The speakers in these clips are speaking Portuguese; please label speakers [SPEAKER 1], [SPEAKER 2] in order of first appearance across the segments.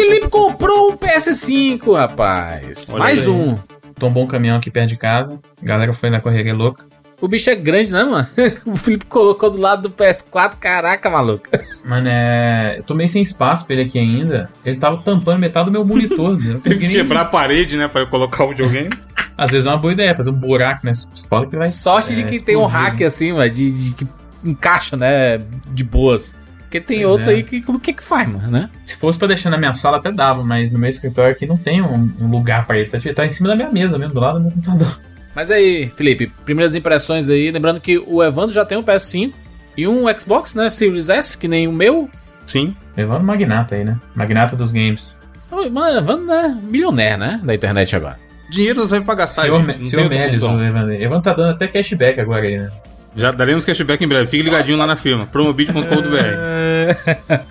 [SPEAKER 1] Felipe comprou um PS5, rapaz.
[SPEAKER 2] Olha
[SPEAKER 1] Mais
[SPEAKER 2] aí.
[SPEAKER 1] um.
[SPEAKER 3] Tombou um caminhão aqui perto de casa. A galera foi na correria louca.
[SPEAKER 1] O bicho é grande, né, mano? O Felipe colocou do lado do PS4. Caraca, maluco.
[SPEAKER 3] Mano, é. Eu tô meio sem espaço pra ele aqui ainda. Ele tava tampando metade do meu monitor. né? Eu não
[SPEAKER 2] Teve que
[SPEAKER 3] nem-
[SPEAKER 2] quebrar a parede, né, pra eu colocar o videogame.
[SPEAKER 3] Às vezes é uma boa ideia, fazer um buraco nessa escola que vai.
[SPEAKER 1] Sorte de
[SPEAKER 3] é,
[SPEAKER 1] que tem um
[SPEAKER 3] explodir,
[SPEAKER 1] hack
[SPEAKER 3] né?
[SPEAKER 1] assim, mano, de, de que encaixa, né? De boas. Porque tem
[SPEAKER 3] Pois
[SPEAKER 1] outros
[SPEAKER 3] é.
[SPEAKER 1] aí que como que que faz, mano, né?
[SPEAKER 3] Se fosse pra deixar na minha sala até dava, mas no meu escritório aqui não tem um, um lugar pra ele. Tá, tá em cima da minha mesa mesmo, do lado do meu computador.
[SPEAKER 1] Mas aí, Felipe, primeiras impressões aí, lembrando que o Evandro já tem um PS5 e um Xbox, né, Series S, que nem o meu.
[SPEAKER 2] Sim.
[SPEAKER 3] Levando magnata aí, né? Magnata dos games.
[SPEAKER 1] Mano, Evandro é milionaire, né, da internet agora.
[SPEAKER 2] Dinheiro não serve pra gastar,
[SPEAKER 3] Senhor,
[SPEAKER 2] gente.
[SPEAKER 3] Senhor Melis,
[SPEAKER 2] função.
[SPEAKER 3] o Evan. Evan tá dando até cashback agora aí, né?
[SPEAKER 2] Já daremos cashback em breve. Fique ligadinho lá na firma. Promobit.com.br.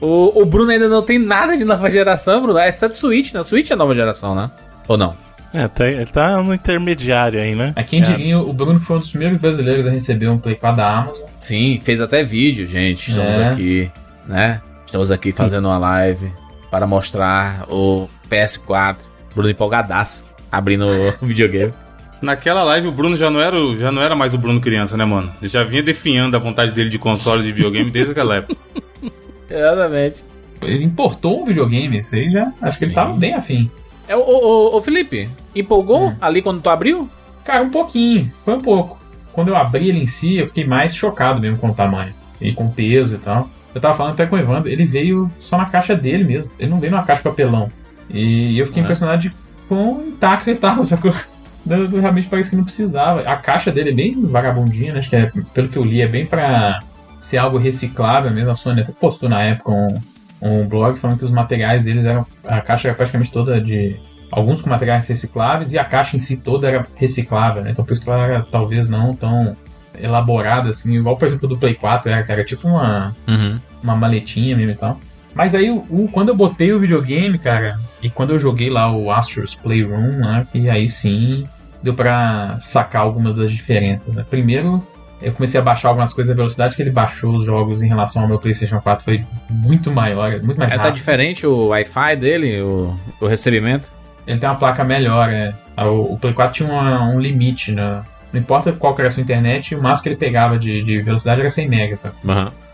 [SPEAKER 1] o, o Bruno ainda não tem nada de nova geração, Bruno, exceto Switch, né? Switch é nova geração, né? Ou não?
[SPEAKER 4] É, tá, ele tá no intermediário aí, né?
[SPEAKER 3] Mas quem
[SPEAKER 4] É.
[SPEAKER 3] diria, o Bruno foi um dos primeiros brasileiros a receber um Play 4 da Amazon.
[SPEAKER 1] Sim, fez até vídeo, gente. Estamos
[SPEAKER 3] É.
[SPEAKER 1] aqui, né? Estamos aqui fazendo uma live para mostrar o PS4. Bruno empolgadaço, abrindo o videogame.
[SPEAKER 2] Naquela live o Bruno já não, era o- já não era mais o Bruno criança, né, mano? Ele já vinha definhando a vontade dele de console de videogame desde aquela época.
[SPEAKER 1] Exatamente.
[SPEAKER 3] Ele importou um videogame, isso aí já. Acho que ele tava bem afim.
[SPEAKER 1] É, ô, ô, ô, Felipe, empolgou
[SPEAKER 3] Hum.
[SPEAKER 1] ali quando tu abriu?
[SPEAKER 3] Cara, um pouquinho, foi um pouco. Quando eu abri ele em si, eu fiquei mais chocado mesmo com o tamanho. E com o peso e tal. Eu tava falando até com o Evandro, ele veio só na caixa dele mesmo. Ele não veio numa caixa de papelão. E eu fiquei
[SPEAKER 1] É.
[SPEAKER 3] impressionado de quão intacto ele tava, sacou? Realmente parece que não precisava. A caixa dele é bem vagabundinha, né? Acho que é, pelo que eu li, é bem pra ser algo reciclável mesmo. A Sony até postou na época um, um blog falando que os materiais deles eram. A caixa era praticamente toda de. Alguns com materiais recicláveis e a caixa em si toda era reciclável, né? Então por isso que ela era talvez não tão elaborada assim, igual por exemplo do Play 4 era, era tipo uma,
[SPEAKER 1] Uhum.
[SPEAKER 3] uma maletinha mesmo e tal. Mas aí, o- quando eu botei o videogame, cara, e quando eu joguei lá o Astro's Playroom, né, e aí sim deu pra sacar algumas das diferenças. Né? Primeiro, eu comecei a baixar algumas coisas, a velocidade que ele baixou os jogos em relação ao meu PlayStation 4 foi muito maior, muito mais
[SPEAKER 1] É, tá
[SPEAKER 3] rápido.
[SPEAKER 1] diferente o Wi-Fi dele, o, o recebimento?
[SPEAKER 3] Ele tem uma placa melhor, é. O, o Play 4 tinha uma- um limite, né? Não importa qual que era a sua internet, o máximo que ele pegava de, de velocidade era 100 megas, sabe?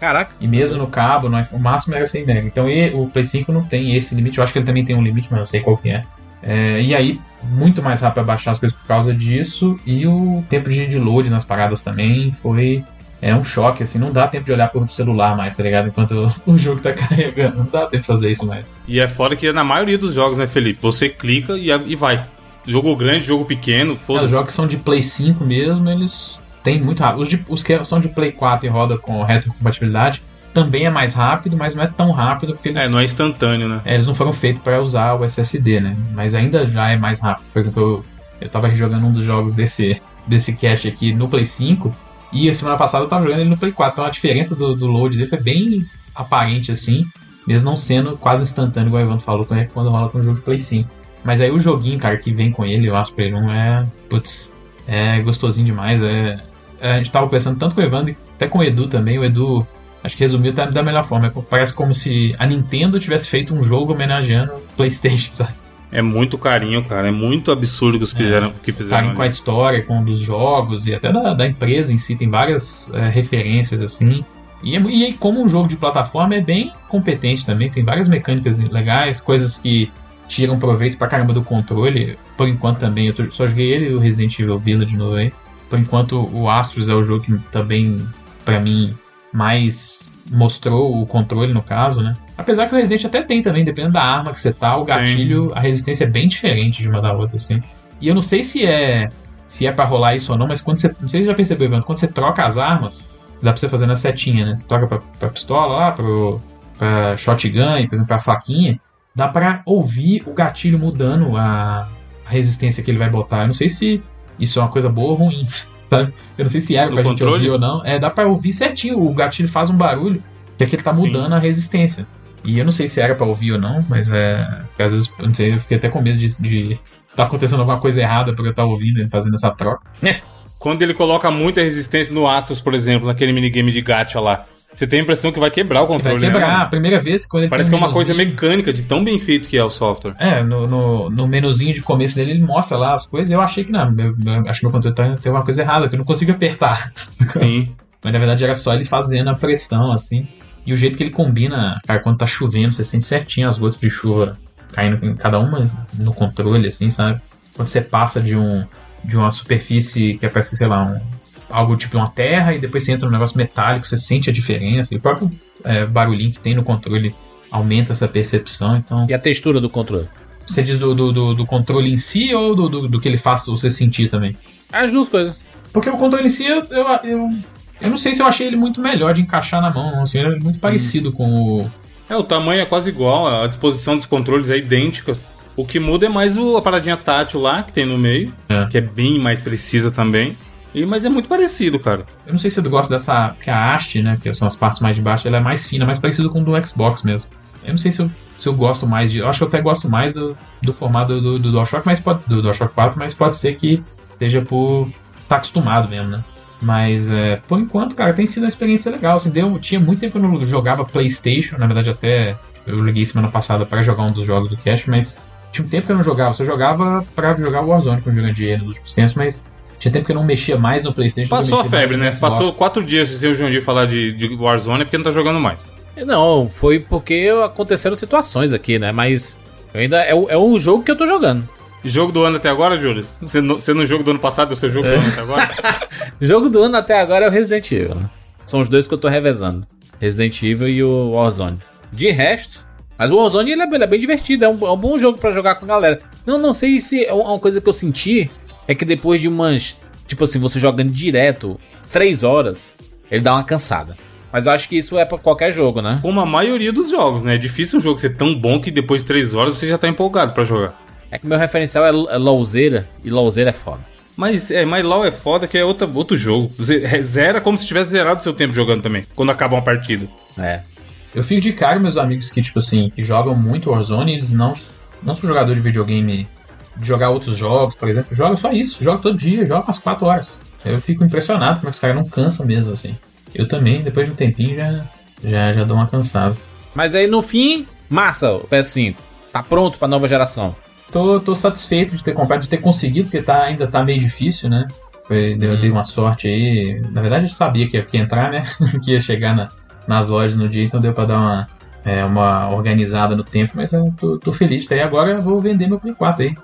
[SPEAKER 1] Caraca.
[SPEAKER 3] E mesmo no cabo, no iPhone, o máximo era 100 MB. Então e- o Play 5 não tem esse limite. Eu acho que ele também tem um limite, mas não sei qual que é. É, e aí, muito mais rápido pra baixar as coisas por causa disso. E o tempo de, load nas paradas também foi é um choque, assim. Não dá tempo de olhar pro celular mais, tá ligado? Enquanto o, jogo tá carregando. Não dá tempo de fazer isso mais.
[SPEAKER 2] E é foda que na maioria dos jogos, né, Felipe? Você clica e, e vai. Jogo grande, jogo pequeno,
[SPEAKER 3] É, os
[SPEAKER 2] foda-se.
[SPEAKER 3] jogos que são de Play 5 mesmo, eles têm muito rápido. Os, de- os que são de Play 4 e roda com retrocompatibilidade também é mais rápido, mas não é tão rápido porque eles
[SPEAKER 2] É, não é instantâneo, né?
[SPEAKER 3] É, eles não foram feitos para usar o SSD, né? Mas ainda já é mais rápido. Por exemplo, eu, eu tava jogando um dos jogos desse, desse cache aqui no Play 5 e a semana passada eu tava jogando ele no Play 4. Então a diferença do, do load dele foi bem aparente assim, mesmo não sendo quase instantâneo, igual o Evandro falou, quando quando rola com o jogo de Play 5. Mas aí o joguinho, cara, que vem com ele, o Asper 1 é. Putz, é gostosinho demais. É, a gente tava conversando tanto com o Evandro, até com o Edu também. O Edu, acho que resumiu tá- da melhor forma. É Parece como se a Nintendo tivesse feito um jogo homenageando o PlayStation, sabe?
[SPEAKER 2] É muito carinho, cara. É muito absurdo que, os fizeram, que fizeram.
[SPEAKER 3] Carinho com a
[SPEAKER 2] ali.
[SPEAKER 3] história, com um dos jogos e até da, da empresa em si. Tem várias é, referências assim. E, é e como um jogo de plataforma, é bem competente também. Tem várias mecânicas legais, coisas que tiram proveito pra caramba do controle. Por enquanto também, eu tô- só joguei ele e o Resident Evil Village de novo aí. Por enquanto, o Astros é o jogo que também, pra mim, mais mostrou o controle no caso, né? Apesar que o Resident até tem também, dependendo da arma que você tá, o gatilho, a resistência é bem diferente de uma da outra, assim. E eu não sei se é se é pra rolar isso ou não, mas quando você. Não sei se você já percebeu, Evandro, quando você troca as armas, dá pra você fazer na setinha, né? Você troca pra, pra pistola lá, pro, pra shotgun, e, por exemplo, pra faquinha, dá pra ouvir o gatilho mudando a, a resistência que ele vai botar. Eu não sei se isso é uma coisa boa ou ruim, sabe? Eu não sei se era
[SPEAKER 2] No
[SPEAKER 3] pra gente
[SPEAKER 2] controle?
[SPEAKER 3] ouvir ou não. É, dá pra ouvir certinho, o gatilho faz um barulho, que é que ele tá mudando a resistência. E eu não sei se era pra ouvir ou não, mas é. Às vezes, eu não sei, eu fiquei até com medo de. de tá acontecendo alguma coisa errada porque eu estar ouvindo ele fazendo essa troca.
[SPEAKER 2] Quando ele coloca muita resistência no Astros, por exemplo, naquele minigame de gacha lá. Você tem a impressão que vai quebrar o
[SPEAKER 3] Vai
[SPEAKER 2] controle,
[SPEAKER 3] quebrar.
[SPEAKER 2] né?
[SPEAKER 3] A primeira vez quando ele
[SPEAKER 2] Parece que é
[SPEAKER 3] um
[SPEAKER 2] uma coisa mecânica de tão bem feito que é o software.
[SPEAKER 3] É, no, no, no menuzinho de começo dele ele mostra lá as coisas. Eu achei que não, meu, meu- acho que meu controle tá, tem uma coisa errada, que eu não consigo apertar.
[SPEAKER 2] Sim.
[SPEAKER 3] Mas na verdade era só ele fazendo a pressão, assim. E o jeito que ele combina, cara, quando tá chovendo, você sente certinho as gotas de chuva caindo em cada uma no controle, assim, sabe? Quando você passa de um de uma superfície que parece, sei lá, um, algo tipo uma terra, e depois você entra num negócio metálico, você sente a diferença. E o próprio é, barulhinho que tem no controle aumenta essa percepção. Então,
[SPEAKER 1] E a textura do controle?
[SPEAKER 3] você diz do, do, do- do controle em si ou do, do, do que ele faz você sentir também?
[SPEAKER 1] As duas coisas.
[SPEAKER 3] Porque o controle em si, eu, eu, eu, eu não sei se eu achei ele muito melhor de encaixar na mão. Assim, ele é muito parecido com o.
[SPEAKER 2] É, o tamanho é quase igual, a disposição dos controles é idêntica. O que muda é mais o, a paradinha tátil lá, que tem no meio,
[SPEAKER 3] É.
[SPEAKER 2] que é bem mais precisa também. E, mas é muito parecido, cara.
[SPEAKER 3] Eu não sei se eu gosto dessa. Porque a haste, né? Que são as partes mais de baixo, ela é mais fina, mais parecido com o do Xbox mesmo. Eu não sei se eu, se eu gosto mais de. Eu acho que eu até gosto mais do, do formato do, do DualShock, mas pode, do DualShock 4, mas pode ser que seja por estar acostumado mesmo, né? Mas é, por enquanto, cara, tem sido uma experiência legal. Assim, deu, tinha muito tempo que eu não jogava PlayStation, na verdade até eu liguei semana passada para jogar um dos jogos do Cash, mas tinha um tempo que eu não jogava. Só jogava para jogar Warzone com o de nos últimos tempos, mas tinha tempo que eu não mexia mais no PlayStation.
[SPEAKER 2] Passou a febre, né?
[SPEAKER 3] Xbox.
[SPEAKER 2] Passou quatro dias sem o João falar de, de Warzone é porque não tá jogando mais.
[SPEAKER 1] Não, foi porque aconteceram situações aqui, né? Mas eu ainda é, o- é um jogo que eu tô jogando.
[SPEAKER 2] Jogo do ano até agora, Júlio? Você no, você no jogo do ano passado é o seu jogo do ano até agora?
[SPEAKER 1] Jogo do ano até agora é o Resident Evil. né? São os dois que eu tô revezando. Resident Evil e o Warzone. De resto, mas o Warzone ele é, ele é bem divertido, é um, é um bom jogo pra jogar com a galera. Não, não sei se é uma coisa que eu senti é que depois de umas, tipo assim, você jogando direto três horas, ele dá uma cansada. Mas eu acho que isso é pra qualquer jogo, né?
[SPEAKER 2] Como a maioria dos jogos, né? É difícil um jogo ser tão bom que depois de três horas você já tá empolgado pra jogar.
[SPEAKER 1] É que meu referencial é, é e LoLzeira é foda.
[SPEAKER 2] Mas, é, mas LoL é foda que é outra, outro jogo. Você é, zera como se tivesse zerado seu tempo jogando também, quando acaba uma partida.
[SPEAKER 1] É.
[SPEAKER 3] Eu fico de cara meus amigos que, tipo assim, que jogam muito Warzone, eles não, não são jogadores de videogame de jogar outros jogos, por exemplo. Joga só isso, joga todo dia, joga umas 4 horas. Eu fico impressionado como é que os caras não cansam mesmo, assim. Eu também, depois de um tempinho, já, já, já dou uma cansada.
[SPEAKER 1] Mas aí no fim, massa o PS5. Tá pronto pra nova geração.
[SPEAKER 3] Tô, tô satisfeito de ter comprado, de ter conseguido, porque tá, ainda tá meio difícil, né? Foi, deu, dei uma sorte aí. Na verdade, eu sabia que ia, que ia entrar, né? que ia chegar na- nas lojas no dia, então deu pra dar uma, é, uma organizada no tempo, mas eu tô, tô feliz. Daí agora eu vou vender meu Play 4 aí.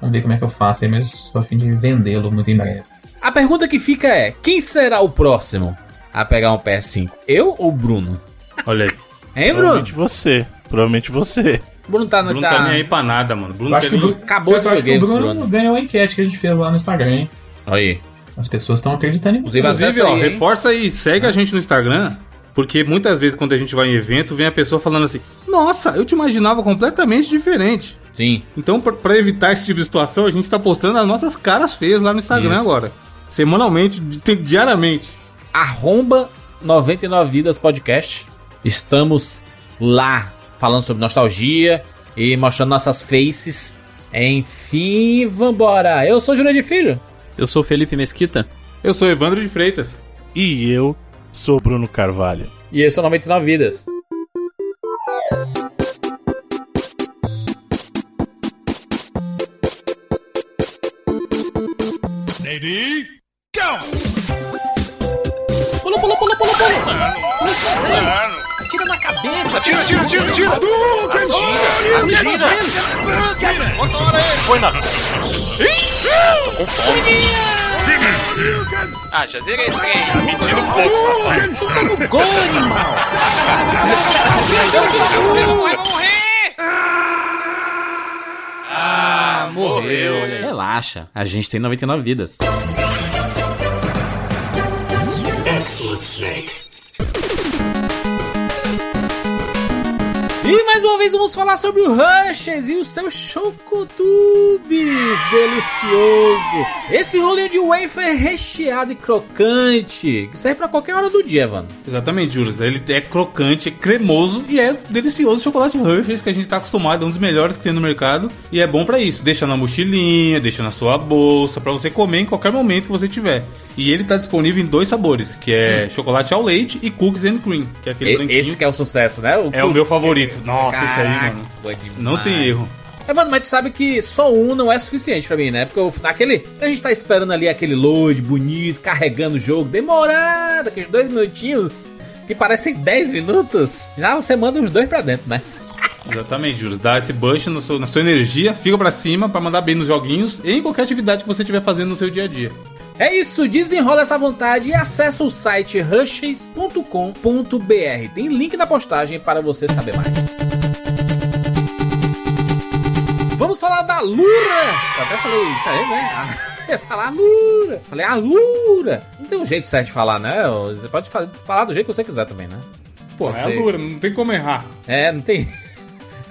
[SPEAKER 3] Vamos ver como é que eu faço aí, mas só a fim de vendê-lo muito em breve.
[SPEAKER 1] A pergunta que fica é: quem será o próximo a pegar um PS5? Eu ou o Bruno?
[SPEAKER 2] Olha aí.
[SPEAKER 1] Hein, Bruno?
[SPEAKER 4] Provavelmente você. Provavelmente você.
[SPEAKER 1] Bruno tá no.
[SPEAKER 2] Bruno tá nem aí pra nada, mano. Bruno
[SPEAKER 3] o
[SPEAKER 2] nem...
[SPEAKER 1] Acabou
[SPEAKER 3] eu
[SPEAKER 1] os
[SPEAKER 3] acho que o
[SPEAKER 1] videogames,
[SPEAKER 3] Bruno
[SPEAKER 1] Bruno.
[SPEAKER 3] ganhou a enquete que a gente fez lá no Instagram, hein?
[SPEAKER 1] Olha aí.
[SPEAKER 3] As pessoas estão acreditando em você.
[SPEAKER 1] Inclusive,
[SPEAKER 2] ó,
[SPEAKER 1] aí,
[SPEAKER 2] reforça aí, segue a gente no Instagram, porque muitas vezes quando a gente vai em evento, vem a pessoa falando assim: Nossa, eu te imaginava completamente diferente.
[SPEAKER 1] Sim.
[SPEAKER 2] Então, pra- pra evitar esse tipo de situação, a gente tá postando as nossas caras feias lá no Instagram
[SPEAKER 3] Isso.
[SPEAKER 2] agora. Semanalmente, di- diariamente.
[SPEAKER 1] Arromba 99 Vidas Podcast. Estamos lá falando sobre nostalgia e mostrando nossas faces. Enfim, vambora. Eu sou Júnior de Filho.
[SPEAKER 5] Eu sou o Felipe Mesquita.
[SPEAKER 2] Eu sou Evandro de Freitas.
[SPEAKER 4] E eu sou Bruno Carvalho.
[SPEAKER 1] E esse é o 99 Vidas.
[SPEAKER 5] Pula, pula, pula, pula, pula. Pula esse dragão. Atira na cabeça. Atira, atira, atira, atira. Atira, atira. Põe na... Tô com fome. Ah, já zerei esse game. Mentira um pouco, rapaz. Gol, animal. Vai morrer.
[SPEAKER 1] Ah, morreu.
[SPEAKER 5] Relaxa, a gente tem 99 vidas.
[SPEAKER 1] E mais uma vez vamos falar sobre o Rushes e o seu Chocotubes delicioso. Esse rolinho de wafer recheado e crocante, que serve pra qualquer hora do dia, mano.
[SPEAKER 2] Exatamente, Júlio. Ele é crocante, é cremoso e é delicioso chocolate Hershey's que a gente tá acostumado, é um dos melhores que tem no mercado. E é bom pra isso. Deixa na mochilinha, deixa na sua bolsa, pra você comer em qualquer momento que você tiver. E ele tá disponível em dois sabores, que é chocolate ao leite e cookies and cream, que é aquele
[SPEAKER 1] E-
[SPEAKER 2] branquinho.
[SPEAKER 1] Esse que é o sucesso, né?
[SPEAKER 2] É o meu favorito. Nossa, aí,
[SPEAKER 1] Caraca,
[SPEAKER 2] mano.
[SPEAKER 1] bom demais.
[SPEAKER 2] Não tem erro.
[SPEAKER 1] É, mano, mas tu sabe que só um não é suficiente pra mim, né? Porque eu, naquele. A gente tá esperando ali aquele load bonito, carregando o jogo, demorado, aqueles dois minutinhos, que parecem 10 minutos. Já você manda uns dois pra dentro, né?
[SPEAKER 2] Exatamente, Júlio. Dá esse boost seu- na sua energia, fica pra cima pra mandar bem nos joguinhos e em qualquer atividade que você estiver fazendo no seu dia a dia.
[SPEAKER 1] É isso, desenrola essa vontade e acessa o site rushes.com.br. Tem link na postagem para você saber mais. Vamos falar da Lura! Eu até falei isso aí, né? Falar Lura! Falei a Lura! Não tem um jeito certo de falar, né? Você pode fa- falar do jeito que você quiser também, né?
[SPEAKER 2] Pô, é a Lura, não tem como errar.
[SPEAKER 1] É, não tem.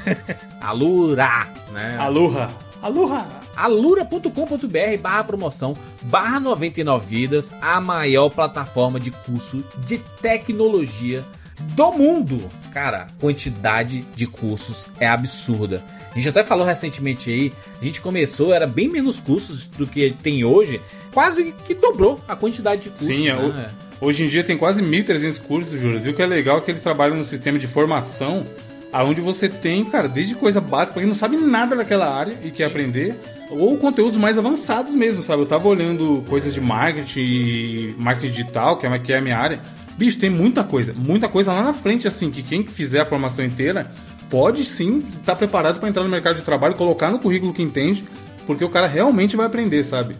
[SPEAKER 1] Alura, né?
[SPEAKER 2] Aluha. Aluha.
[SPEAKER 1] alura.com.br barra promoção barra 99 vidas, a maior plataforma de curso de tecnologia do mundo. Cara, quantidade de cursos é absurda. A gente até falou recentemente aí, a gente começou, era bem menos cursos do que tem hoje, quase que dobrou a quantidade de cursos.
[SPEAKER 2] Sim, é,
[SPEAKER 1] né?
[SPEAKER 2] hoje em dia tem quase 1.300 cursos, Júlio. E o que é legal é que eles trabalham no sistema de formação, aonde você tem, cara, desde coisa básica, pra quem não sabe nada daquela área e quer aprender, ou conteúdos mais avançados mesmo, sabe? Eu tava olhando coisas de marketing, e marketing digital, que é, que é a minha área. Bicho, tem muita coisa, muita coisa lá na frente, assim, que quem fizer a formação inteira pode sim estar preparado para entrar no mercado de trabalho, colocar no currículo que entende, porque o cara realmente vai aprender, sabe?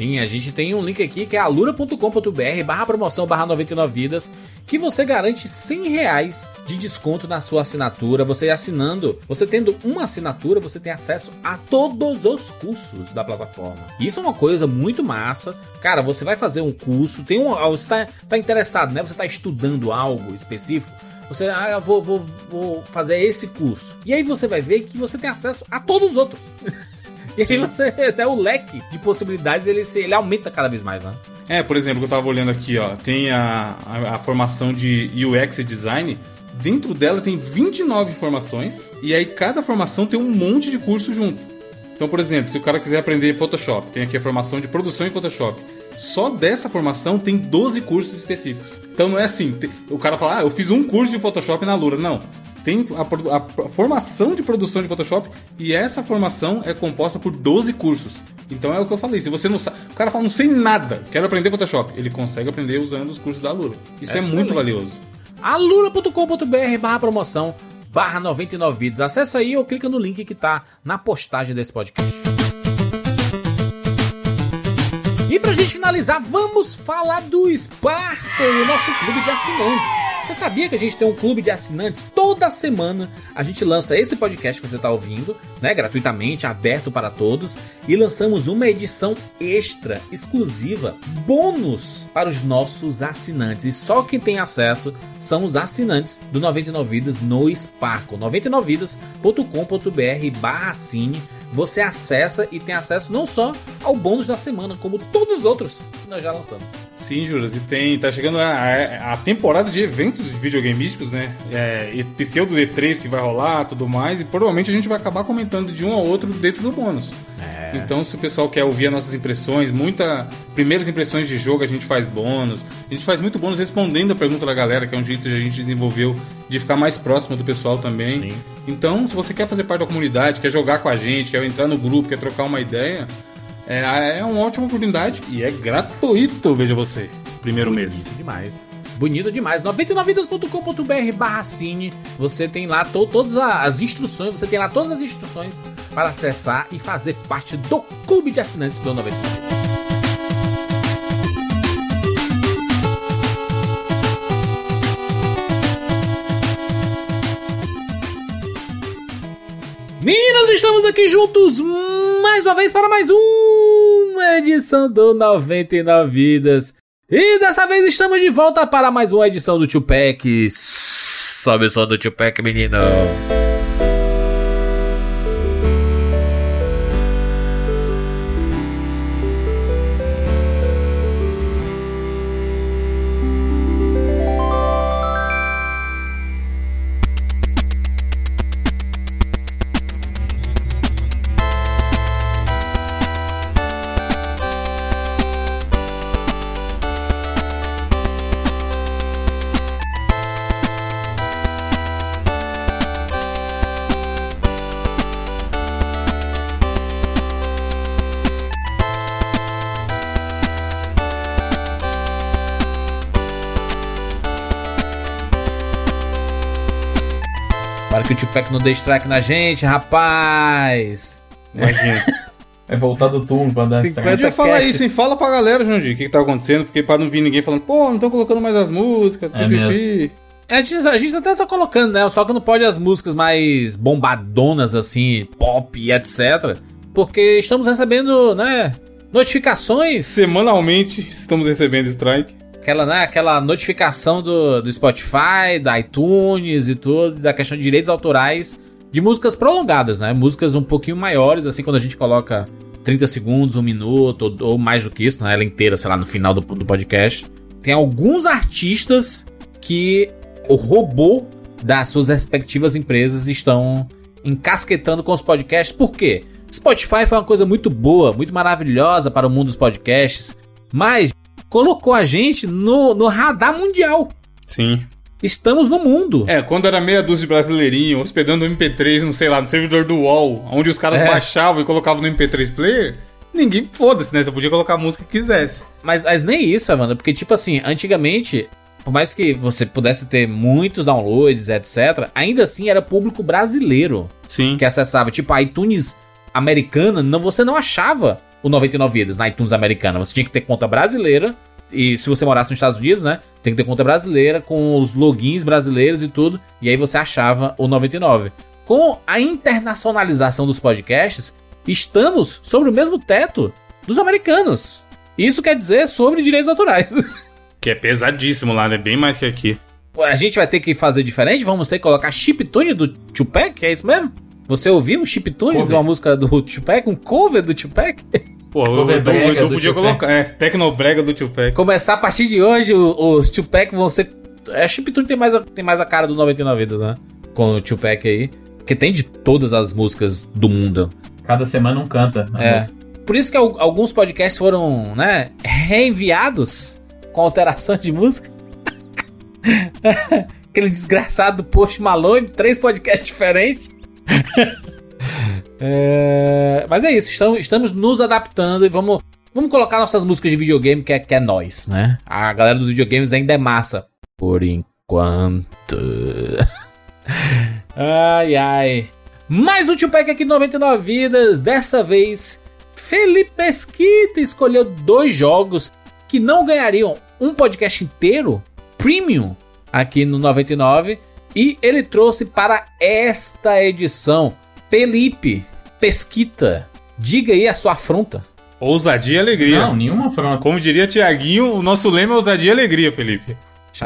[SPEAKER 1] Sim, a gente tem um link aqui que é alura.com.br barra promoção barra 99 vidas, que você garante 100 reais de desconto na sua assinatura. Você assinando, você tendo uma assinatura, você tem acesso a todos os cursos da plataforma. Isso é uma coisa muito massa. Cara, você vai fazer um curso, tem um, você tá, tá interessado, né? Você tá estudando algo específico. Você, ah, eu vou, vou, vou fazer esse curso. E aí você vai ver que você tem acesso a todos os outros. E aí você, até o leque de possibilidades, ele, se- ele aumenta cada vez mais, né?
[SPEAKER 2] É, por exemplo, que eu tava olhando aqui, ó, tem a, a, a formação de UX e Design. Dentro dela tem 29 formações e aí cada formação tem um monte de curso junto. Então, por exemplo, se o cara quiser aprender Photoshop, tem aqui a formação de produção em Photoshop. Só dessa formação tem 12 cursos específicos. Então não é assim, o cara fala, ah, eu fiz um curso de Photoshop na Lura. Não. Tem a, produ- a formação de produção de Photoshop e essa formação é composta por 12 cursos. Então é o que eu falei, se você não sabe. O cara fala, não sei nada, quero aprender Photoshop. Ele consegue aprender usando os cursos da Lura. Isso é
[SPEAKER 1] Excelente.
[SPEAKER 2] muito valioso.
[SPEAKER 1] alura.com.br barra promoção barra 99 vídeos. Acessa aí ou clica no link que tá na postagem desse podcast. E pra gente finalizar, vamos falar do Spartan, o nosso clube de assinantes. Você sabia que a gente tem um clube de assinantes? Toda semana a gente lança esse podcast que você está ouvindo, né, gratuitamente, aberto para todos, e lançamos uma edição extra, exclusiva, bônus para os nossos assinantes. E só quem tem acesso são os assinantes do 99 Vidas no Sparco, 99vidas.com.br barra assine. Você acessa e tem acesso não só ao bônus da semana, como todos os outros que nós já lançamos.
[SPEAKER 2] Sim, Juras, e tem. Tá chegando a, a temporada de eventos videogameísticos, né? É, e pseudo E3 que vai rolar tudo mais, e provavelmente a gente vai acabar comentando de um ao outro dentro do bônus.
[SPEAKER 1] É.
[SPEAKER 2] Então, se o pessoal quer ouvir as nossas impressões, muita. Primeiras impressões de jogo a gente faz bônus. A gente faz muito bônus respondendo a pergunta da galera, que é um jeito que a gente desenvolveu de ficar mais próximo do pessoal também.
[SPEAKER 1] Sim.
[SPEAKER 2] Então, se você quer fazer parte da comunidade, quer jogar com a gente, quer entrar no grupo, quer trocar uma ideia, é, é uma ótima oportunidade e é gratuito, veja você. Primeiro mês.
[SPEAKER 1] Demais. Bonito demais. 99vidas.com.br barra cine. Você tem lá to- todas as instruções. Você tem lá todas as instruções para acessar e fazer parte do clube de assinantes do 99. Meninos, estamos aqui juntos mais uma vez para mais uma edição do 99 Vidas. E dessa vez estamos de volta para mais uma edição do Tupac. Sobe o som do Tupac, menino. Para que o Tupac não dê strike na gente, rapaz.
[SPEAKER 2] Imagina.
[SPEAKER 3] É voltar do túmulo pra dar
[SPEAKER 1] 50
[SPEAKER 2] Podia falar isso, hein? Fala pra galera, Jundir, o que, que tá acontecendo, porque pra não vir ninguém falando, pô, não estão colocando mais as músicas,
[SPEAKER 3] É
[SPEAKER 2] pipipi.
[SPEAKER 1] A gente, a gente até tá colocando, né? Só que não pode as músicas mais bombadonas, assim, pop e etc. Porque estamos recebendo, né? Notificações.
[SPEAKER 2] Semanalmente estamos recebendo strike.
[SPEAKER 1] Aquela, né? Aquela notificação do, do Spotify, da iTunes e tudo, da questão de direitos autorais de músicas prolongadas, né? Músicas um pouquinho maiores, assim, quando a gente coloca 30 segundos, um minuto, ou, ou mais do que isso, né? Ela inteira, sei lá, no final do, do podcast. Tem alguns artistas que o robô das suas respectivas empresas estão encasquetando com os podcasts. Por quê? Spotify foi uma coisa muito boa, muito maravilhosa para o mundo dos podcasts, mas colocou a gente no, no radar mundial.
[SPEAKER 2] Sim.
[SPEAKER 1] Estamos no mundo.
[SPEAKER 2] É, quando era meia dúzia de brasileirinho hospedando o MP3, não sei lá, no servidor do UOL, onde os caras
[SPEAKER 1] É.
[SPEAKER 2] baixavam e colocavam no MP3 player, ninguém foda-se, né? Você podia colocar a música que quisesse.
[SPEAKER 1] Mas, mas nem isso, Amanda, porque, tipo assim, antigamente, por mais que você pudesse ter muitos downloads, etc., ainda assim era público brasileiro
[SPEAKER 2] Sim.
[SPEAKER 1] que acessava. Tipo, a iTunes americana, não, você não achava o 99 Vidas na iTunes americana. Você tinha que ter conta brasileira. E se você morasse nos Estados Unidos, né? Tem que ter conta brasileira com os logins brasileiros e tudo. E aí você achava o 99. Com a internacionalização dos podcasts, estamos sobre o mesmo teto dos americanos. Isso quer dizer sobre direitos autorais.
[SPEAKER 2] Que é pesadíssimo lá, né? Bem mais que aqui.
[SPEAKER 1] A gente vai ter que fazer diferente? Vamos ter que colocar chiptune do Tupac? É isso mesmo? Você ouviu um chiptune de uma música do Tupac? Um cover do Tupac?
[SPEAKER 2] Pô, o Edu, Edu podia colocar. É, Tecnobrega do Tupac.
[SPEAKER 1] Começar a partir de hoje, os Tupac vão ser. É, chiptune tem mais, a, tem mais a cara do 99 Vidas, né? Com o Tupac aí. Que tem de todas as músicas do mundo.
[SPEAKER 3] Cada semana um canta. a
[SPEAKER 1] É.
[SPEAKER 3] música.
[SPEAKER 1] Por isso que al- alguns podcasts foram, né, reenviados com alterações de música. Aquele desgraçado do Post Malone, três podcasts diferentes. É, Mas é isso, estamos, estamos nos adaptando e vamos, vamos colocar nossas músicas de videogame, que é, que é nós, né? A galera dos videogames ainda é massa. Por enquanto. ai, ai. Mais um Tupac aqui no 99 Vidas. Dessa vez, Felipe Mesquita escolheu dois jogos que não ganhariam um podcast inteiro, premium, aqui no 99. E ele trouxe para esta edição. Felipe Pesquita, diga aí a sua afronta.
[SPEAKER 2] Ousadia e alegria.
[SPEAKER 3] Não, nenhuma afronta.
[SPEAKER 2] Como diria Tiaguinho, o nosso lema é ousadia e alegria, Felipe.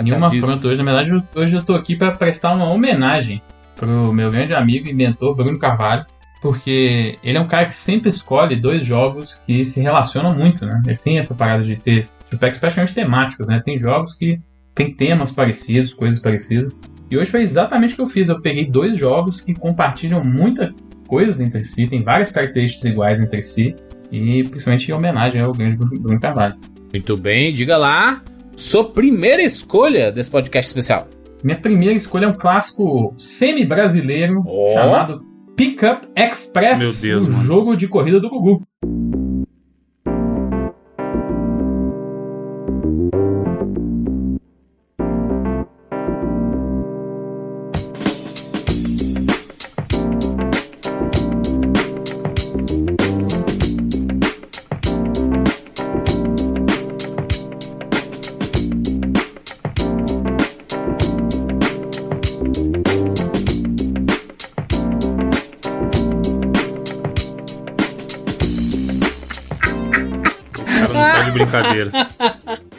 [SPEAKER 3] Nenhuma afronta hoje. Na verdade, hoje eu tô aqui pra prestar uma homenagem pro meu grande amigo e mentor Bruno Carvalho, porque ele é um cara que sempre escolhe dois jogos que se relacionam muito, né? Ele tem essa parada de ter Tupacs praticamente temáticos, né? Tem jogos que tem temas parecidos, coisas parecidas. E hoje foi exatamente o que eu fiz. Eu peguei dois jogos que compartilham muitas coisas entre si, tem várias características iguais entre si, e principalmente em homenagem ao grande Bruno Carvalho.
[SPEAKER 1] Muito bem, diga lá. Sua primeira escolha desse podcast especial.
[SPEAKER 3] Minha primeira escolha é um clássico semi-brasileiro
[SPEAKER 1] Ó.
[SPEAKER 3] chamado Pickup Express,
[SPEAKER 2] Meu Deus,
[SPEAKER 3] o
[SPEAKER 2] mano.
[SPEAKER 3] jogo de corrida do Gugu.
[SPEAKER 2] De brincadeira.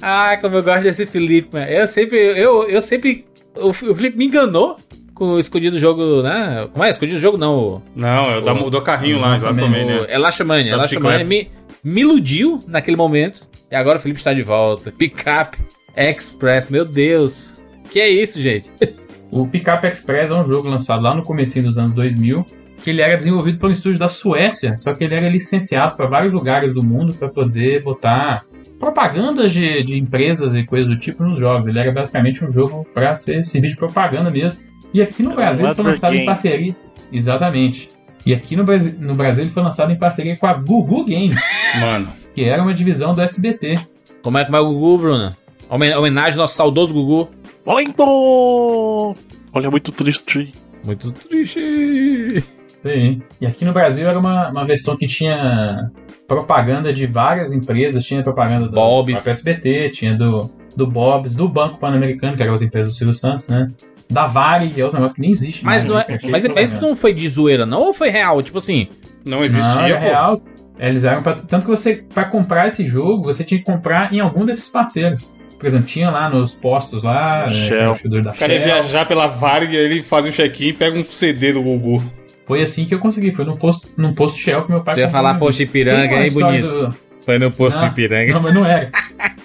[SPEAKER 1] Ah, como eu gosto desse Felipe, mano. Eu sempre. Eu, eu sempre. O o Felipe me enganou com o escondido jogo, né? Como é? Escondido jogo não.
[SPEAKER 2] Não, é o da, do carrinho lá,
[SPEAKER 3] Nossa,
[SPEAKER 2] exatamente,
[SPEAKER 1] O
[SPEAKER 2] né?
[SPEAKER 1] Elashmania.
[SPEAKER 2] Da
[SPEAKER 1] Elashmania me, me iludiu naquele momento. E agora o Felipe está de volta. Pickup Express, meu Deus. Que é isso, gente?
[SPEAKER 3] O Pickup Express é um jogo lançado lá no começo dos anos 2000, que ele era desenvolvido por um estúdio da Suécia, só que ele era licenciado para vários lugares do mundo para poder botar propagandas de, de empresas e coisas do tipo nos jogos. Ele era basicamente um jogo para ser servir de propaganda mesmo. E aqui no Brasil ele foi lançado em
[SPEAKER 4] game.
[SPEAKER 3] parceria. Exatamente. E aqui no Brasil, no Brasil ele foi lançado em parceria com a Gugu Games,
[SPEAKER 2] Mano,
[SPEAKER 3] que era uma divisão do SBT.
[SPEAKER 1] Como é que vai o Gugu, Bruno? Homen- Homenagem ao nosso saudoso Gugu.
[SPEAKER 4] Valendo! Olha, muito triste.
[SPEAKER 1] Muito triste.
[SPEAKER 3] Sim. E aqui no Brasil era uma, uma versão que tinha propaganda de várias empresas. Tinha propaganda do
[SPEAKER 1] Bob's.
[SPEAKER 3] SBT, tinha do, do Bob's, do Banco Pan-Americano, que era outra empresa do Silvio Santos, né? Da Vale, que é um negócio que nem existe.
[SPEAKER 1] Mas, não
[SPEAKER 3] né?
[SPEAKER 1] é,
[SPEAKER 3] Aquele
[SPEAKER 1] mas, mas isso não foi de zoeira, não? Ou foi real? Tipo assim,
[SPEAKER 2] Não
[SPEAKER 3] Não,
[SPEAKER 2] existia,
[SPEAKER 3] era
[SPEAKER 2] pô.
[SPEAKER 3] real. Eles eram pra, tanto que você, pra comprar esse jogo, você tinha que comprar em algum desses parceiros. Por exemplo, tinha lá nos postos lá, né,
[SPEAKER 4] Shell.
[SPEAKER 3] da
[SPEAKER 2] O cara ia
[SPEAKER 3] Shell.
[SPEAKER 2] viajar pela Varg, aí ele faz um check-in e pega um CD do Gugu.
[SPEAKER 3] Foi assim que eu consegui. Foi num posto, num posto Shell que meu pai
[SPEAKER 1] tu ia falar,
[SPEAKER 3] Tem
[SPEAKER 1] Ipiranga, hein, bonito.
[SPEAKER 3] do-
[SPEAKER 1] Foi no posto
[SPEAKER 3] Não,
[SPEAKER 1] Ipiranga.
[SPEAKER 3] Não, mas não era.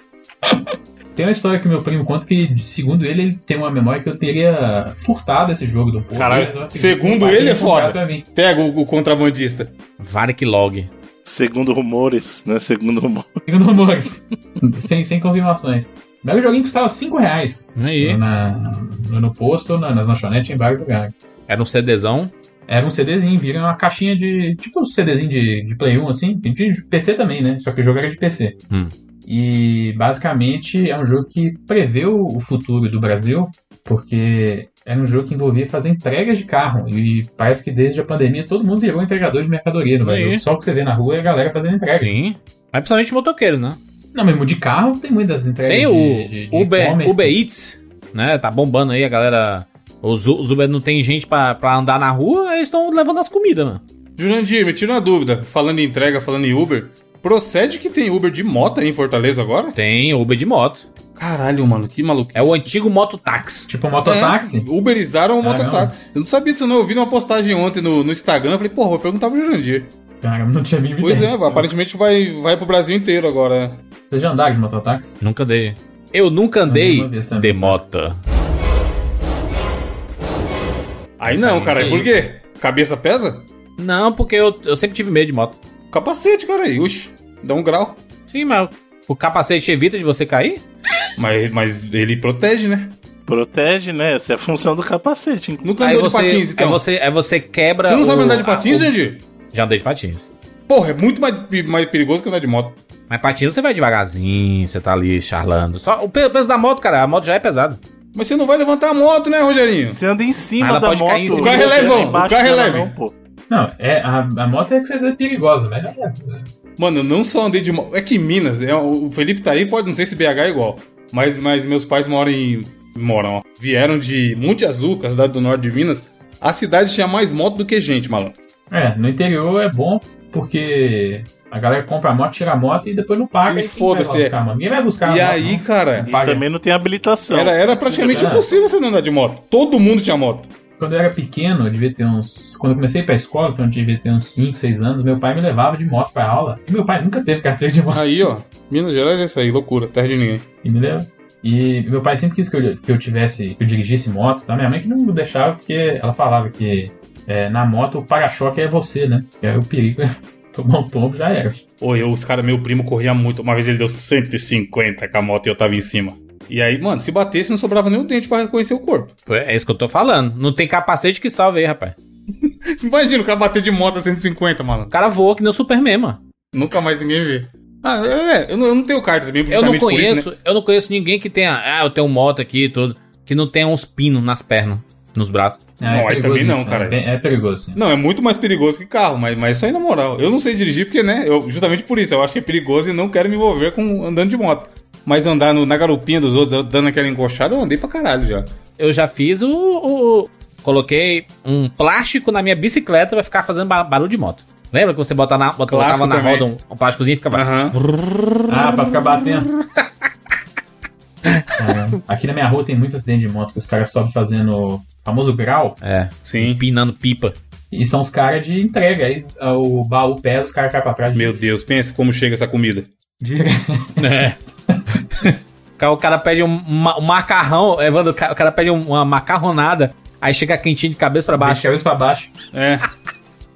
[SPEAKER 3] Tem uma história que meu primo conta que, segundo ele, ele tem uma memória que eu teria furtado esse jogo do povo.
[SPEAKER 2] Caralho, segundo ele é foda. Pega o, o contrabandista.
[SPEAKER 1] Vark Log.
[SPEAKER 4] Segundo rumores, né? Segundo rumores.
[SPEAKER 3] Segundo rumores. sem, sem confirmações. O joguinho custava 5 reais.
[SPEAKER 1] Aí.
[SPEAKER 3] Na, no, no posto, na- nas lanchonetes, em vários lugares.
[SPEAKER 1] Era um CDzão.
[SPEAKER 3] Era um CDzinho, vira uma caixinha de. Tipo um CDzinho de, de Play 1, assim. De, de PC também, né? Só que o jogo era de PC.
[SPEAKER 1] Hum.
[SPEAKER 3] E basicamente é um jogo que prevê o futuro do Brasil, porque era um jogo que envolvia fazer entregas de carro. E parece que desde a pandemia todo mundo virou entregador de mercadoria no Brasil. Só o que você vê na rua é a galera fazendo entrega.
[SPEAKER 1] Sim. Mas principalmente motoqueiro, né?
[SPEAKER 3] Não, mesmo de carro tem muitas entregas
[SPEAKER 1] Tem
[SPEAKER 3] de,
[SPEAKER 1] o
[SPEAKER 3] de- de
[SPEAKER 1] Uber. Uber Eats, né? Tá bombando aí, a galera. Os, os Uber não tem gente pra, pra andar na rua, eles estão levando as comidas, mano.
[SPEAKER 2] Jurandir, me tira uma dúvida. Falando em entrega, falando em Uber. Procede que tem Uber de moto aí em Fortaleza agora?
[SPEAKER 1] Tem Uber de moto.
[SPEAKER 2] Caralho, mano, que maluco.
[SPEAKER 1] É o antigo mototáxi.
[SPEAKER 3] Tipo mototáxi.
[SPEAKER 2] É, Uberizaram o
[SPEAKER 3] Caramba.
[SPEAKER 2] mototáxi. Eu não sabia disso, não. Eu vi numa postagem ontem no, no Instagram. Eu falei, porra, vou perguntar pro Jurandir.
[SPEAKER 3] Cara, não tinha mínimo
[SPEAKER 2] Pois é, aparentemente vai, vai pro Brasil inteiro agora.
[SPEAKER 3] Vocês já andaram de mototáxi?
[SPEAKER 1] Nunca andei. Eu nunca andei
[SPEAKER 3] também,
[SPEAKER 1] de moto.
[SPEAKER 2] Aí não, cara.
[SPEAKER 3] que
[SPEAKER 2] Por
[SPEAKER 3] isso.
[SPEAKER 2] quê? Cabeça pesa?
[SPEAKER 1] Não, porque eu, eu sempre tive medo de moto.
[SPEAKER 2] Capacete, cara aí. Uxi, dá um grau.
[SPEAKER 1] Sim, mas o capacete evita de você cair?
[SPEAKER 2] Mas, mas ele protege, né?
[SPEAKER 4] Protege, né? Essa é a função do capacete.
[SPEAKER 2] Nunca andou
[SPEAKER 1] você,
[SPEAKER 2] de patins, então.
[SPEAKER 1] é você, é você quebra.
[SPEAKER 2] Você não sabe
[SPEAKER 1] o-
[SPEAKER 2] andar de patins,
[SPEAKER 1] a- o-
[SPEAKER 2] Jurandir?
[SPEAKER 1] Já andei de patins.
[SPEAKER 2] Porra, é muito mais, mais perigoso que andar de moto.
[SPEAKER 1] Mas patins você vai devagarzinho, você tá ali charlando. Só o pe- peso da moto, cara, a moto já é pesada.
[SPEAKER 2] Mas você não vai levantar a moto, né, Rogerinho?
[SPEAKER 4] Você anda em cima
[SPEAKER 1] Ela
[SPEAKER 4] da
[SPEAKER 1] pode
[SPEAKER 4] moto.
[SPEAKER 1] cair em cima
[SPEAKER 2] O carro é levão,
[SPEAKER 4] embaixo
[SPEAKER 2] o carro é leve.
[SPEAKER 4] não, pô.
[SPEAKER 3] Não, é, a, a moto é que você é perigosa, mas é essa. né?
[SPEAKER 2] Mano, eu não só andei de moto. É que Minas, é, o Felipe tá aí, pode, não sei se BH é igual. Mas, mas meus pais moram em. Moram, ó. Vieram de Monte Azul, que é a cidade do norte de Minas. A cidade tinha mais moto do que gente, malandro.
[SPEAKER 3] É, no interior é bom porque a galera compra a moto, tira a moto e depois não paga.
[SPEAKER 2] E
[SPEAKER 3] quem
[SPEAKER 2] foda-se,
[SPEAKER 3] mano? Ninguém vai buscar
[SPEAKER 2] e
[SPEAKER 3] a moto,
[SPEAKER 2] aí,
[SPEAKER 3] não.
[SPEAKER 2] cara,
[SPEAKER 4] E também não tem habilitação.
[SPEAKER 2] era, era praticamente
[SPEAKER 3] É.
[SPEAKER 2] impossível você não andar de moto. Todo mundo tinha moto.
[SPEAKER 3] Quando eu era pequeno, eu devia ter uns. Quando eu comecei pra escola, então eu devia ter uns 5, 6 anos, meu pai me levava de moto pra aula. E meu pai nunca teve carteira de moto.
[SPEAKER 2] Aí, ó. Minas Gerais é isso aí, loucura, terra de ninguém.
[SPEAKER 3] E me leva. E meu pai sempre quis que eu, que eu tivesse, que eu dirigisse moto, tá? Minha mãe que não deixava, porque ela falava que é, na moto o para-choque é você, né? Que aí o perigo é tomar um tombo já era.
[SPEAKER 2] Oi, eu, os caras, meu primo corria muito. Uma vez ele deu 150 com a moto e eu tava em cima. E aí, mano, se batesse, não sobrava nem o dente pra reconhecer o corpo.
[SPEAKER 1] É isso que eu tô falando. Não tem capacete que salve aí, rapaz.
[SPEAKER 2] Imagina o cara bater de moto a 150, mano.
[SPEAKER 1] O cara voa que nem o Superman, mano.
[SPEAKER 2] Nunca mais ninguém vê. Ah, é, eu não, eu não tenho carta também,
[SPEAKER 1] Eu não
[SPEAKER 2] por isso,
[SPEAKER 1] conheço,
[SPEAKER 2] né?
[SPEAKER 1] eu não conheço ninguém que tenha. Ah, eu tenho moto aqui e tudo. Que não tenha uns pinos nas pernas, nos braços.
[SPEAKER 3] É,
[SPEAKER 2] Não, aí
[SPEAKER 3] perigoso
[SPEAKER 2] também não,
[SPEAKER 3] isso,
[SPEAKER 2] cara.
[SPEAKER 3] É, bem- é perigoso, sim.
[SPEAKER 2] Não, é muito mais perigoso que carro, mas, mas isso aí na moral. Eu não sei dirigir porque, né, eu, justamente por isso, eu acho que é perigoso e não quero me envolver com andando de moto. Mas andar no- na garupinha dos outros, dando aquela encoxada, eu andei pra caralho já.
[SPEAKER 1] Eu já fiz o. o- coloquei um plástico na minha bicicleta pra ficar fazendo ba- barulho de moto. Lembra que você bota na, bota, botava na
[SPEAKER 2] também.
[SPEAKER 1] roda um, um plásticozinho e ficava.
[SPEAKER 2] Aham.
[SPEAKER 3] Ah, pra ficar batendo. É, aqui na minha rua tem muito acidente de moto que os caras sobem fazendo o famoso grau
[SPEAKER 1] É,
[SPEAKER 2] Sim.
[SPEAKER 1] empinando pipa.
[SPEAKER 3] e são os caras de entrega. Aí ah, o baú pesa, os caras caem pra trás.
[SPEAKER 2] Meu Deus, pensa como chega essa comida.
[SPEAKER 3] Direto.
[SPEAKER 1] É. O cara- pede um, ma- um macarrão, Evandro, o cara pede um- uma macarronada, aí chega quentinho de cabeça pra
[SPEAKER 3] Baixa
[SPEAKER 1] baixo.
[SPEAKER 3] cabeça pra baixo.
[SPEAKER 2] É.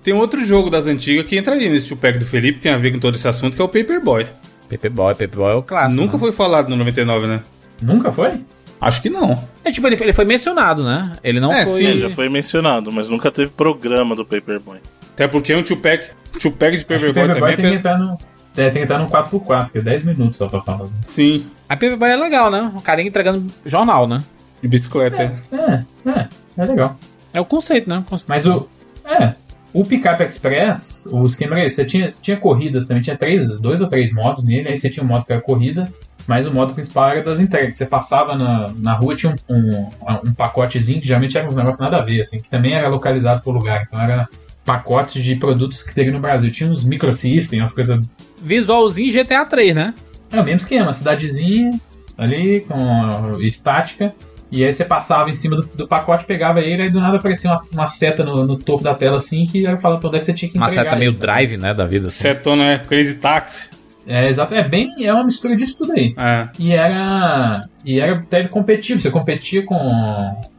[SPEAKER 2] Tem outro jogo das antigas que entraria nesse pack do Felipe, tem a ver com todo esse assunto, que é o Paperboy.
[SPEAKER 1] Paperboy, Paperboy é o clássico.
[SPEAKER 2] Nunca
[SPEAKER 1] né?
[SPEAKER 2] foi falado no 99, né?
[SPEAKER 3] Nunca foi?
[SPEAKER 2] Acho que não.
[SPEAKER 1] É tipo, ele, ele foi mencionado, né? Ele não
[SPEAKER 2] É,
[SPEAKER 1] foi.
[SPEAKER 2] sim,
[SPEAKER 4] É, já foi mencionado, mas nunca teve programa do Paperboy.
[SPEAKER 2] Até porque é um two-pack. Two-pack de
[SPEAKER 3] que
[SPEAKER 2] Paperboy
[SPEAKER 3] Paperboy
[SPEAKER 2] também.
[SPEAKER 3] tem que
[SPEAKER 2] é pe-
[SPEAKER 3] entrar no. É, tem que entrar no 4x4, que é 10 minutos só pra falar.
[SPEAKER 2] Sim.
[SPEAKER 1] A Paperboy é legal, né? O carinha entregando jornal, né?
[SPEAKER 2] De bicicleta, é.
[SPEAKER 3] É, é, é legal.
[SPEAKER 1] É o conceito, né? O conceito.
[SPEAKER 3] Mas o. É. O Pickup Express, o esquema era esse. Você tinha, tinha corridas também, tinha três, dois ou três modos nele, aí você tinha um modo que era corrida, mas o modo principal era das entregas. Você passava na, na rua, tinha um, um, um pacotezinho que geralmente era uns negócios nada a ver, assim, que também era localizado por lugar. Então era pacotes de produtos que teria no Brasil. Tinha uns microsystem, umas coisas.
[SPEAKER 1] Visualzinho GTA 3, né?
[SPEAKER 3] É o mesmo esquema, cidadezinha ali com estática. E aí você passava em cima do, do pacote, pegava ele, e do nada aparecia uma, uma seta no, no topo da tela assim, que eu falava pra onde é você tinha que
[SPEAKER 1] Uma seta meio drive, né? Da vida. Assim.
[SPEAKER 2] Setona é Crazy Taxi.
[SPEAKER 3] É, exato, é bem, é uma mistura disso tudo aí.
[SPEAKER 2] É.
[SPEAKER 3] E era, e era até competitivo, você competia com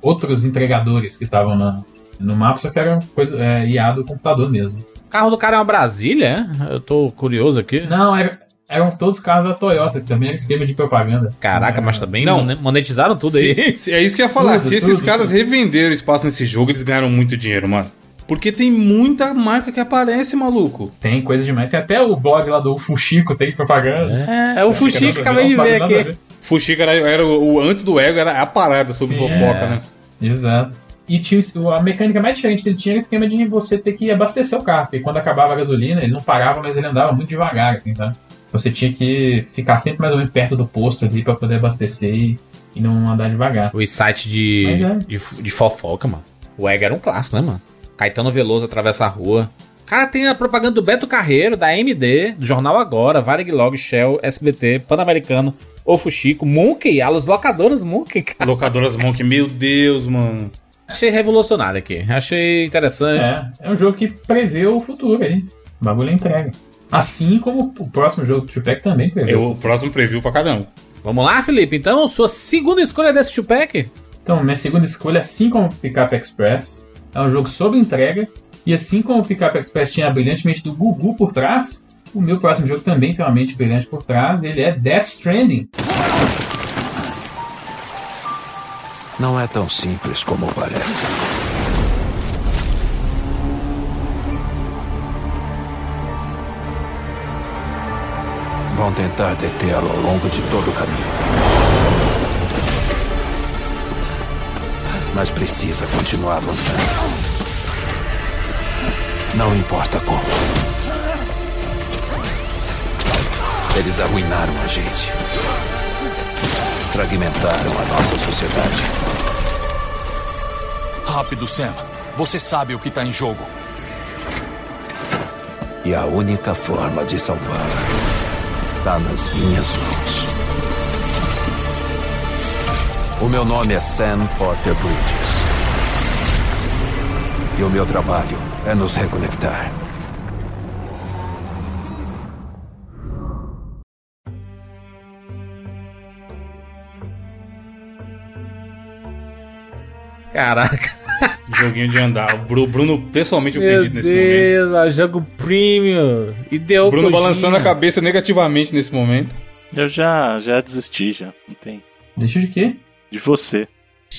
[SPEAKER 3] outros entregadores que estavam na- no mapa, só que era coisa, é, IA do computador mesmo.
[SPEAKER 1] O carro do cara é uma Brasília, é? Eu tô curioso aqui.
[SPEAKER 3] Não, era- eram todos carros da Toyota, que também era esquema de propaganda.
[SPEAKER 1] Caraca, mas também
[SPEAKER 2] Não.
[SPEAKER 1] mone- monetizaram tudo aí.
[SPEAKER 2] Se- se- é isso que eu ia falar.
[SPEAKER 3] Tudo,
[SPEAKER 2] Se esses
[SPEAKER 3] tudo,
[SPEAKER 2] caras
[SPEAKER 3] tudo.
[SPEAKER 2] revenderam espaço nesse jogo, eles ganharam muito dinheiro, mano. Porque tem muita marca que aparece, maluco.
[SPEAKER 3] Tem coisa demais. Tem até o blog lá do Fuxico, tem propaganda.
[SPEAKER 1] É, é o Fuxico, acabei de ver aqui.
[SPEAKER 2] Fuxica era, era o, o- antes do Ego, era a parada sobre
[SPEAKER 3] Sim,
[SPEAKER 2] fofoca,
[SPEAKER 3] é.
[SPEAKER 2] né?
[SPEAKER 3] Exato. E tinha, o- a mecânica mais diferente que ele tinha era o esquema de você ter que abastecer o carro. Porque quando acabava a gasolina, ele não parava, mas ele andava muito devagar, assim, tá? Você tinha que ficar sempre mais ou menos perto do posto ali pra poder abastecer e, e não andar devagar.
[SPEAKER 1] Os sites de,
[SPEAKER 3] Mas é.
[SPEAKER 1] de, de fofoca, mano. O Ego era um clássico, né, mano? Caetano Veloso atravessa a rua. Cara, tem a propaganda do Beto Carreiro, da AMD, do Jornal Agora, Varig Log, Shell, SBT, Pan-Americano, O Fuxico, Monkey, as locadoras Monkey, cara.
[SPEAKER 2] Locadoras Monk, meu Deus, mano.
[SPEAKER 1] Achei revolucionário aqui. Achei interessante.
[SPEAKER 3] É, é um jogo que prevê o futuro aí. O bagulho é entrega. Assim como o próximo jogo do Tupac também prevê.
[SPEAKER 2] Eu, o próximo preview pra caramba.
[SPEAKER 1] Vamos lá, Felipe? Então, sua segunda escolha desse Tupac?
[SPEAKER 3] Então, minha segunda escolha, assim como o Pickup Express, é um jogo sobre entrega. E assim como o Pickup Express tinha a brilhante mente do Gugu por trás, o meu próximo jogo também tem uma mente brilhante por trás. Ele é Death Stranding.
[SPEAKER 6] Não é tão simples como parece. Vão tentar detê-lo ao longo de todo o caminho. Mas precisa continuar avançando. Não importa como. Eles arruinaram a gente. Fragmentaram a nossa sociedade.
[SPEAKER 7] Rápido, Sam. Você sabe o que tá em jogo.
[SPEAKER 6] E a única forma de salvá-la está nas minhas mãos. O meu nome é Sam Porter Bridges. E o meu trabalho é nos reconectar.
[SPEAKER 1] Caraca.
[SPEAKER 2] Joguinho de andar. O Bru- Bruno pessoalmente
[SPEAKER 1] Meu
[SPEAKER 2] ofendido nesse momento.
[SPEAKER 1] Deus, mano, jogo premium. Ideou
[SPEAKER 2] O Bruno balançando a cabeça negativamente nesse momento.
[SPEAKER 4] Eu já, já desisti, já. Não tem.
[SPEAKER 3] Deixa de quê?
[SPEAKER 4] De você.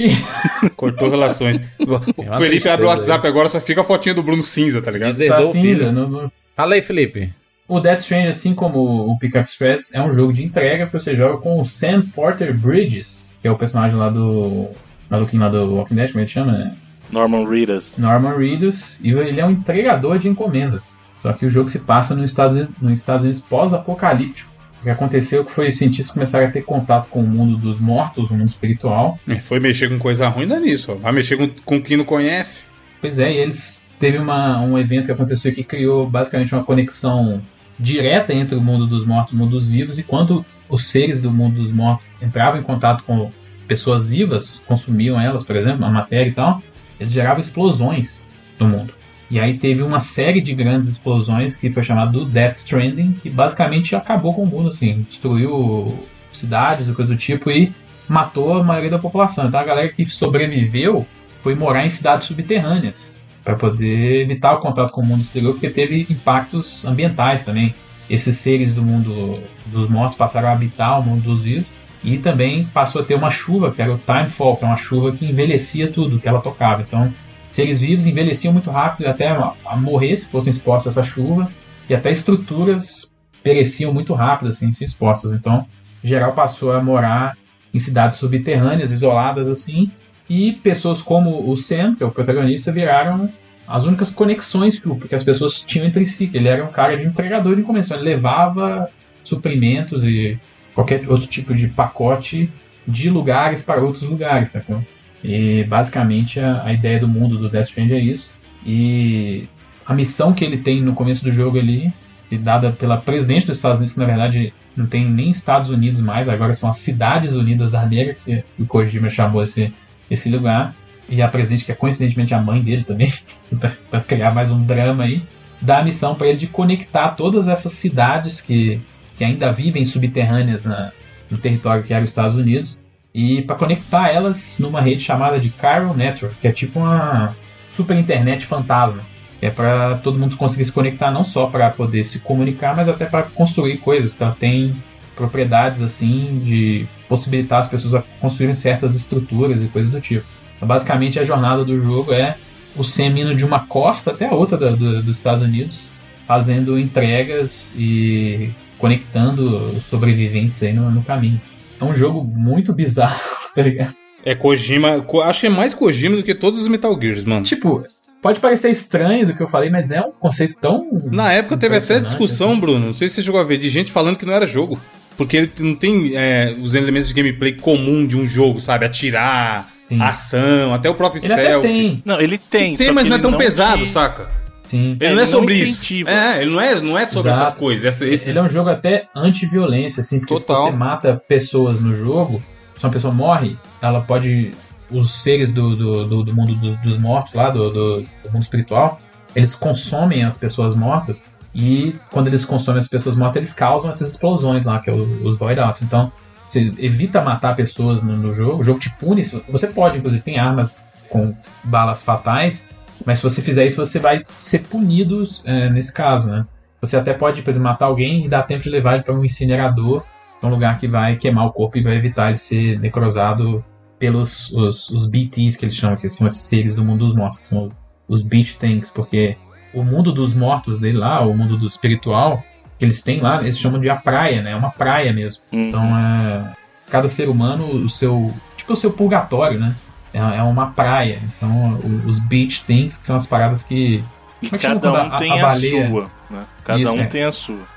[SPEAKER 2] Cortou relações. O Felipe abre o
[SPEAKER 1] aí.
[SPEAKER 2] WhatsApp agora, só fica a fotinha do Bruno cinza, tá ligado?
[SPEAKER 3] Tá
[SPEAKER 1] Deserdou o
[SPEAKER 3] cinza.
[SPEAKER 1] filho.
[SPEAKER 3] no- no-
[SPEAKER 1] Fala aí, Felipe.
[SPEAKER 3] O Death Stranding, assim como o Pickup Express, é um jogo de entrega que você joga com o Sam Porter Bridges, que é o personagem lá do maluquinho lá do Walking Dead, como ele chama, né?
[SPEAKER 4] Norman Reedus.
[SPEAKER 3] Norman Reedus, e ele é um entregador de encomendas. Só que o jogo se passa nos Estados Unidos, nos Estados Unidos pós-apocalíptico. O que aconteceu que foi os cientistas começaram a ter contato com o mundo dos mortos, o mundo espiritual.
[SPEAKER 2] É, Foi mexer com coisa ruim, dá nisso. Vai mexer com, com quem não conhece.
[SPEAKER 3] Pois é, e eles teve uma, um evento que aconteceu que criou basicamente uma conexão direta entre o mundo dos mortos e o mundo dos vivos, e quando os seres do mundo dos mortos entravam em contato com pessoas vivas, consumiam elas, por exemplo, a matéria e tal, eles geravam explosões no mundo. E aí teve uma série de grandes explosões que foi chamado do Death Stranding, que basicamente acabou com o mundo, assim, destruiu cidades e coisa do tipo e matou a maioria da população. Então a galera que sobreviveu foi morar em cidades subterrâneas para poder evitar o contato com o mundo exterior, porque teve impactos ambientais também. Esses seres do mundo dos mortos passaram a habitar o mundo dos vivos e também passou a ter uma chuva, que era o Timefall, que é uma chuva que envelhecia tudo que ela tocava. Então, seres vivos envelheciam muito rápido até a, morrer se fossem expostos a essa chuva e até estruturas pereciam muito rápido assim se expostas. Então, geral passou a morar em cidades subterrâneas, isoladas assim, e pessoas como o Sam, que é o protagonista, viraram as únicas conexões que, que as pessoas tinham entre si, ele era um cara de entregador de encomenda, ele levava suprimentos e qualquer outro tipo de pacote de lugares para outros lugares, sacou? E basicamente a, a ideia do mundo do Death Stranding é isso. E a missão que ele tem no começo do jogo ali, dada pela presidente dos Estados Unidos, que na verdade não tem nem Estados Unidos mais, agora são as Cidades Unidas da Negra, que o Kojima chamou esse, esse lugar. E a presidente, que é coincidentemente a mãe dele também, para criar mais um drama aí, dá a missão para ele de conectar todas essas cidades que, que ainda vivem subterrâneas na, no território que era os Estados Unidos e para conectar elas numa rede chamada de Chiral Network, que é tipo uma super internet fantasma. É para todo mundo conseguir se conectar não só para poder se comunicar, mas até para construir coisas. Então tem propriedades assim de possibilitar as pessoas a construírem certas estruturas e coisas do tipo. Então, basicamente a jornada do jogo é o Sam indo de uma costa até a outra da- do- dos Estados Unidos, fazendo entregas e conectando os sobreviventes aí no, no caminho. É um jogo muito bizarro, tá ligado?
[SPEAKER 2] É Kojima. Ko- Acho que é mais Kojima do que todos os Metal Gears, mano.
[SPEAKER 3] Tipo, pode parecer estranho do que eu falei, mas é um conceito tão.
[SPEAKER 2] Na época teve até discussão,
[SPEAKER 3] assim.
[SPEAKER 2] Bruno. Não sei se você chegou a ver, de gente falando que não era jogo. Porque ele não tem é, os elementos de gameplay comum de um jogo, sabe? Atirar,
[SPEAKER 3] Sim.
[SPEAKER 2] ação, até o próprio
[SPEAKER 3] Ele até
[SPEAKER 2] stealth.
[SPEAKER 3] tem.
[SPEAKER 4] Não, ele tem.
[SPEAKER 2] Tem,
[SPEAKER 4] só
[SPEAKER 2] mas
[SPEAKER 4] que
[SPEAKER 2] não é
[SPEAKER 4] ele
[SPEAKER 2] tão pesado,
[SPEAKER 4] te-
[SPEAKER 2] saca?
[SPEAKER 3] Sim.
[SPEAKER 2] Ele
[SPEAKER 4] É,
[SPEAKER 2] não é
[SPEAKER 4] ele não
[SPEAKER 2] sobre isso. É, ele não é, não é sobre
[SPEAKER 3] Exato.
[SPEAKER 2] essas coisas. Essa, esse...
[SPEAKER 3] Ele é um jogo até anti-violência, assim, porque
[SPEAKER 2] Total.
[SPEAKER 3] se você mata pessoas no jogo, se uma pessoa morre, ela pode. Os seres do, do, do- do mundo do- dos mortos lá, do, do- do mundo espiritual, eles consomem as pessoas mortas. E quando eles consomem as pessoas mortas, eles causam essas explosões lá, que é o- os void outs. Então, você evita matar pessoas no, no jogo, o jogo te pune. Você pode, inclusive, tem armas com balas fatais, mas se você fizer isso, você vai ser punido é, nesse caso, né? Você até pode, por exemplo, matar alguém e dar tempo de levar ele para um incinerador, um lugar que vai queimar o corpo e vai evitar ele ser necrosado pelos os, os BTs que eles chamam, que são esses seres do mundo dos mortos, que são os Beach Tanks, porque o mundo dos mortos dele lá, o mundo do espiritual que eles têm lá, eles chamam de a praia, né? É uma praia mesmo.
[SPEAKER 4] Uhum.
[SPEAKER 3] Então é cada ser humano o seu tipo o seu purgatório, né? É, é uma praia. Então os beach things que são as paradas que
[SPEAKER 4] E
[SPEAKER 3] é
[SPEAKER 4] cada um tem
[SPEAKER 3] a
[SPEAKER 4] sua, né? Cada um tem a sua.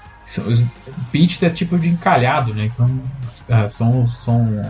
[SPEAKER 3] os beach é tipo de encalhado, né? Então é, são são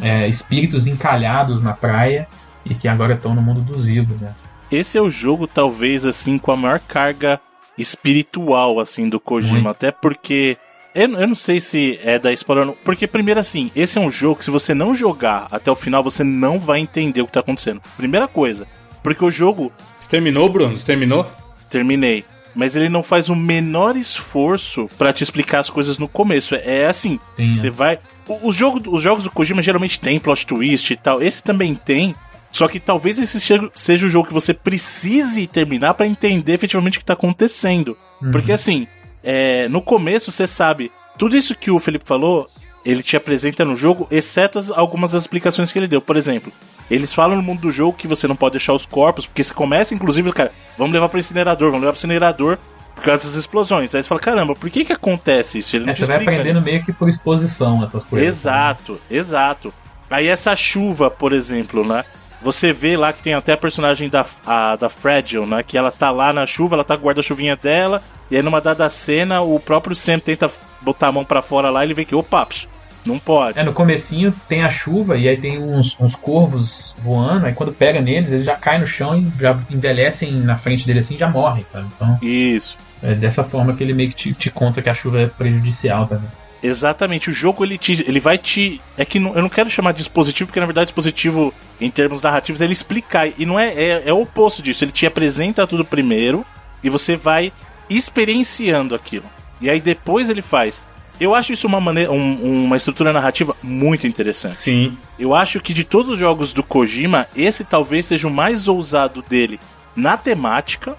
[SPEAKER 3] é, espíritos encalhados na praia e que agora estão no mundo dos vivos, né?
[SPEAKER 4] Esse é o jogo, talvez, assim, com a maior carga espiritual, assim, do Kojima.
[SPEAKER 3] Muito.
[SPEAKER 4] Até porque. Eu, eu não sei se é da spoiler ou não. Porque, primeiro, assim, esse é um jogo que se você não jogar até o final, você não vai entender o que tá acontecendo. Primeira coisa. Porque o jogo,
[SPEAKER 2] Você terminou, Bruno? Você terminou?
[SPEAKER 4] terminei. Mas ele não faz o menor esforço pra te explicar as coisas no começo. É, é assim,
[SPEAKER 3] Tem,
[SPEAKER 4] você vai. o- Os jogos, os jogos do Kojima geralmente tem plot twist e tal. Esse também tem. Só que talvez esse seja- o jogo que você precise terminar pra entender efetivamente o que tá acontecendo.
[SPEAKER 3] Uhum.
[SPEAKER 4] Porque assim, é, no começo você sabe, tudo isso que o Felipe falou, ele te apresenta no jogo, exceto as- algumas das explicações que ele deu. Por exemplo, eles falam no mundo do jogo que você não pode deixar os corpos, porque você começa, inclusive, cara, vamos levar pro incinerador, vamos levar pro incinerador por causa das explosões. Aí você fala, caramba, por que que acontece isso? Ele não
[SPEAKER 3] É,
[SPEAKER 4] te
[SPEAKER 3] você vai
[SPEAKER 4] explica, né?
[SPEAKER 3] aprendendo meio que por exposição essas coisas.
[SPEAKER 4] Exato, exato. Aí essa chuva, por exemplo, né? Você vê lá que tem até a personagem da, a, da Fragile, né? Que ela tá lá na chuva, ela tá com guarda-chuvinha dela, e aí numa dada cena, o próprio Sam tenta botar a mão pra fora lá e ele vê que, opa, psh, não pode.
[SPEAKER 3] É, no comecinho tem a chuva e aí tem uns, uns corvos voando, aí quando pega neles, eles já caem no chão e já envelhecem na frente dele assim e já morrem, sabe? Então
[SPEAKER 4] Isso.
[SPEAKER 3] é dessa forma que ele meio que te, te conta que a chuva é prejudicial também.
[SPEAKER 4] Exatamente, o jogo ele te, ele vai te, é que não- eu não quero chamar de dispositivo porque na verdade dispositivo em termos narrativos é ele explicar e não é, é é o oposto disso, ele te apresenta tudo primeiro e você vai experienciando aquilo. E aí depois ele faz. Eu acho isso uma maneira, um- uma estrutura narrativa muito interessante.
[SPEAKER 2] Sim.
[SPEAKER 4] Eu acho que de todos os jogos do Kojima, esse talvez seja o mais ousado dele na temática,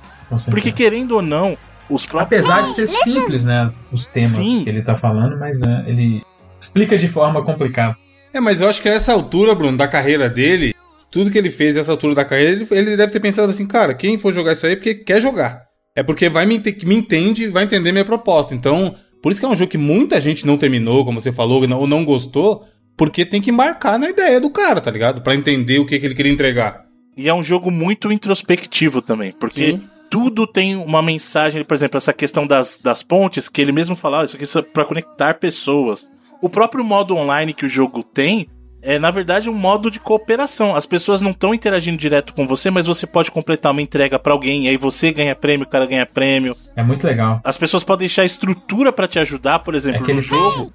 [SPEAKER 4] porque querendo ou não, os próprios
[SPEAKER 3] Apesar de ser simples, né, os temas
[SPEAKER 4] Sim.
[SPEAKER 3] que ele tá falando, mas né, ele explica de forma complicada.
[SPEAKER 2] É, mas eu acho que a essa altura, Bruno, da carreira dele, tudo que ele fez nessa altura da carreira, ele, ele deve ter pensado assim, cara, quem for jogar isso aí é porque quer jogar. É porque vai me, ente- me entende, vai entender minha proposta. Então, por isso que é um jogo que muita gente não terminou, como você falou, não- ou não gostou, Porque tem que embarcar na ideia do cara, tá ligado? Pra entender o que, que ele queria entregar.
[SPEAKER 4] E é um jogo muito introspectivo também, porque
[SPEAKER 2] Sim.
[SPEAKER 4] Tudo tem uma mensagem, por exemplo, essa questão das, das pontes, que ele mesmo fala, "Ah, isso aqui é pra conectar pessoas. O próprio modo online que o jogo tem é, na verdade, um modo de cooperação. As pessoas não estão interagindo direto com você, mas você pode completar uma entrega pra alguém, e aí você ganha prêmio, o cara ganha prêmio.
[SPEAKER 3] É muito legal.
[SPEAKER 4] As pessoas podem deixar estrutura pra te ajudar, por exemplo,
[SPEAKER 3] É aquele
[SPEAKER 4] no jogo.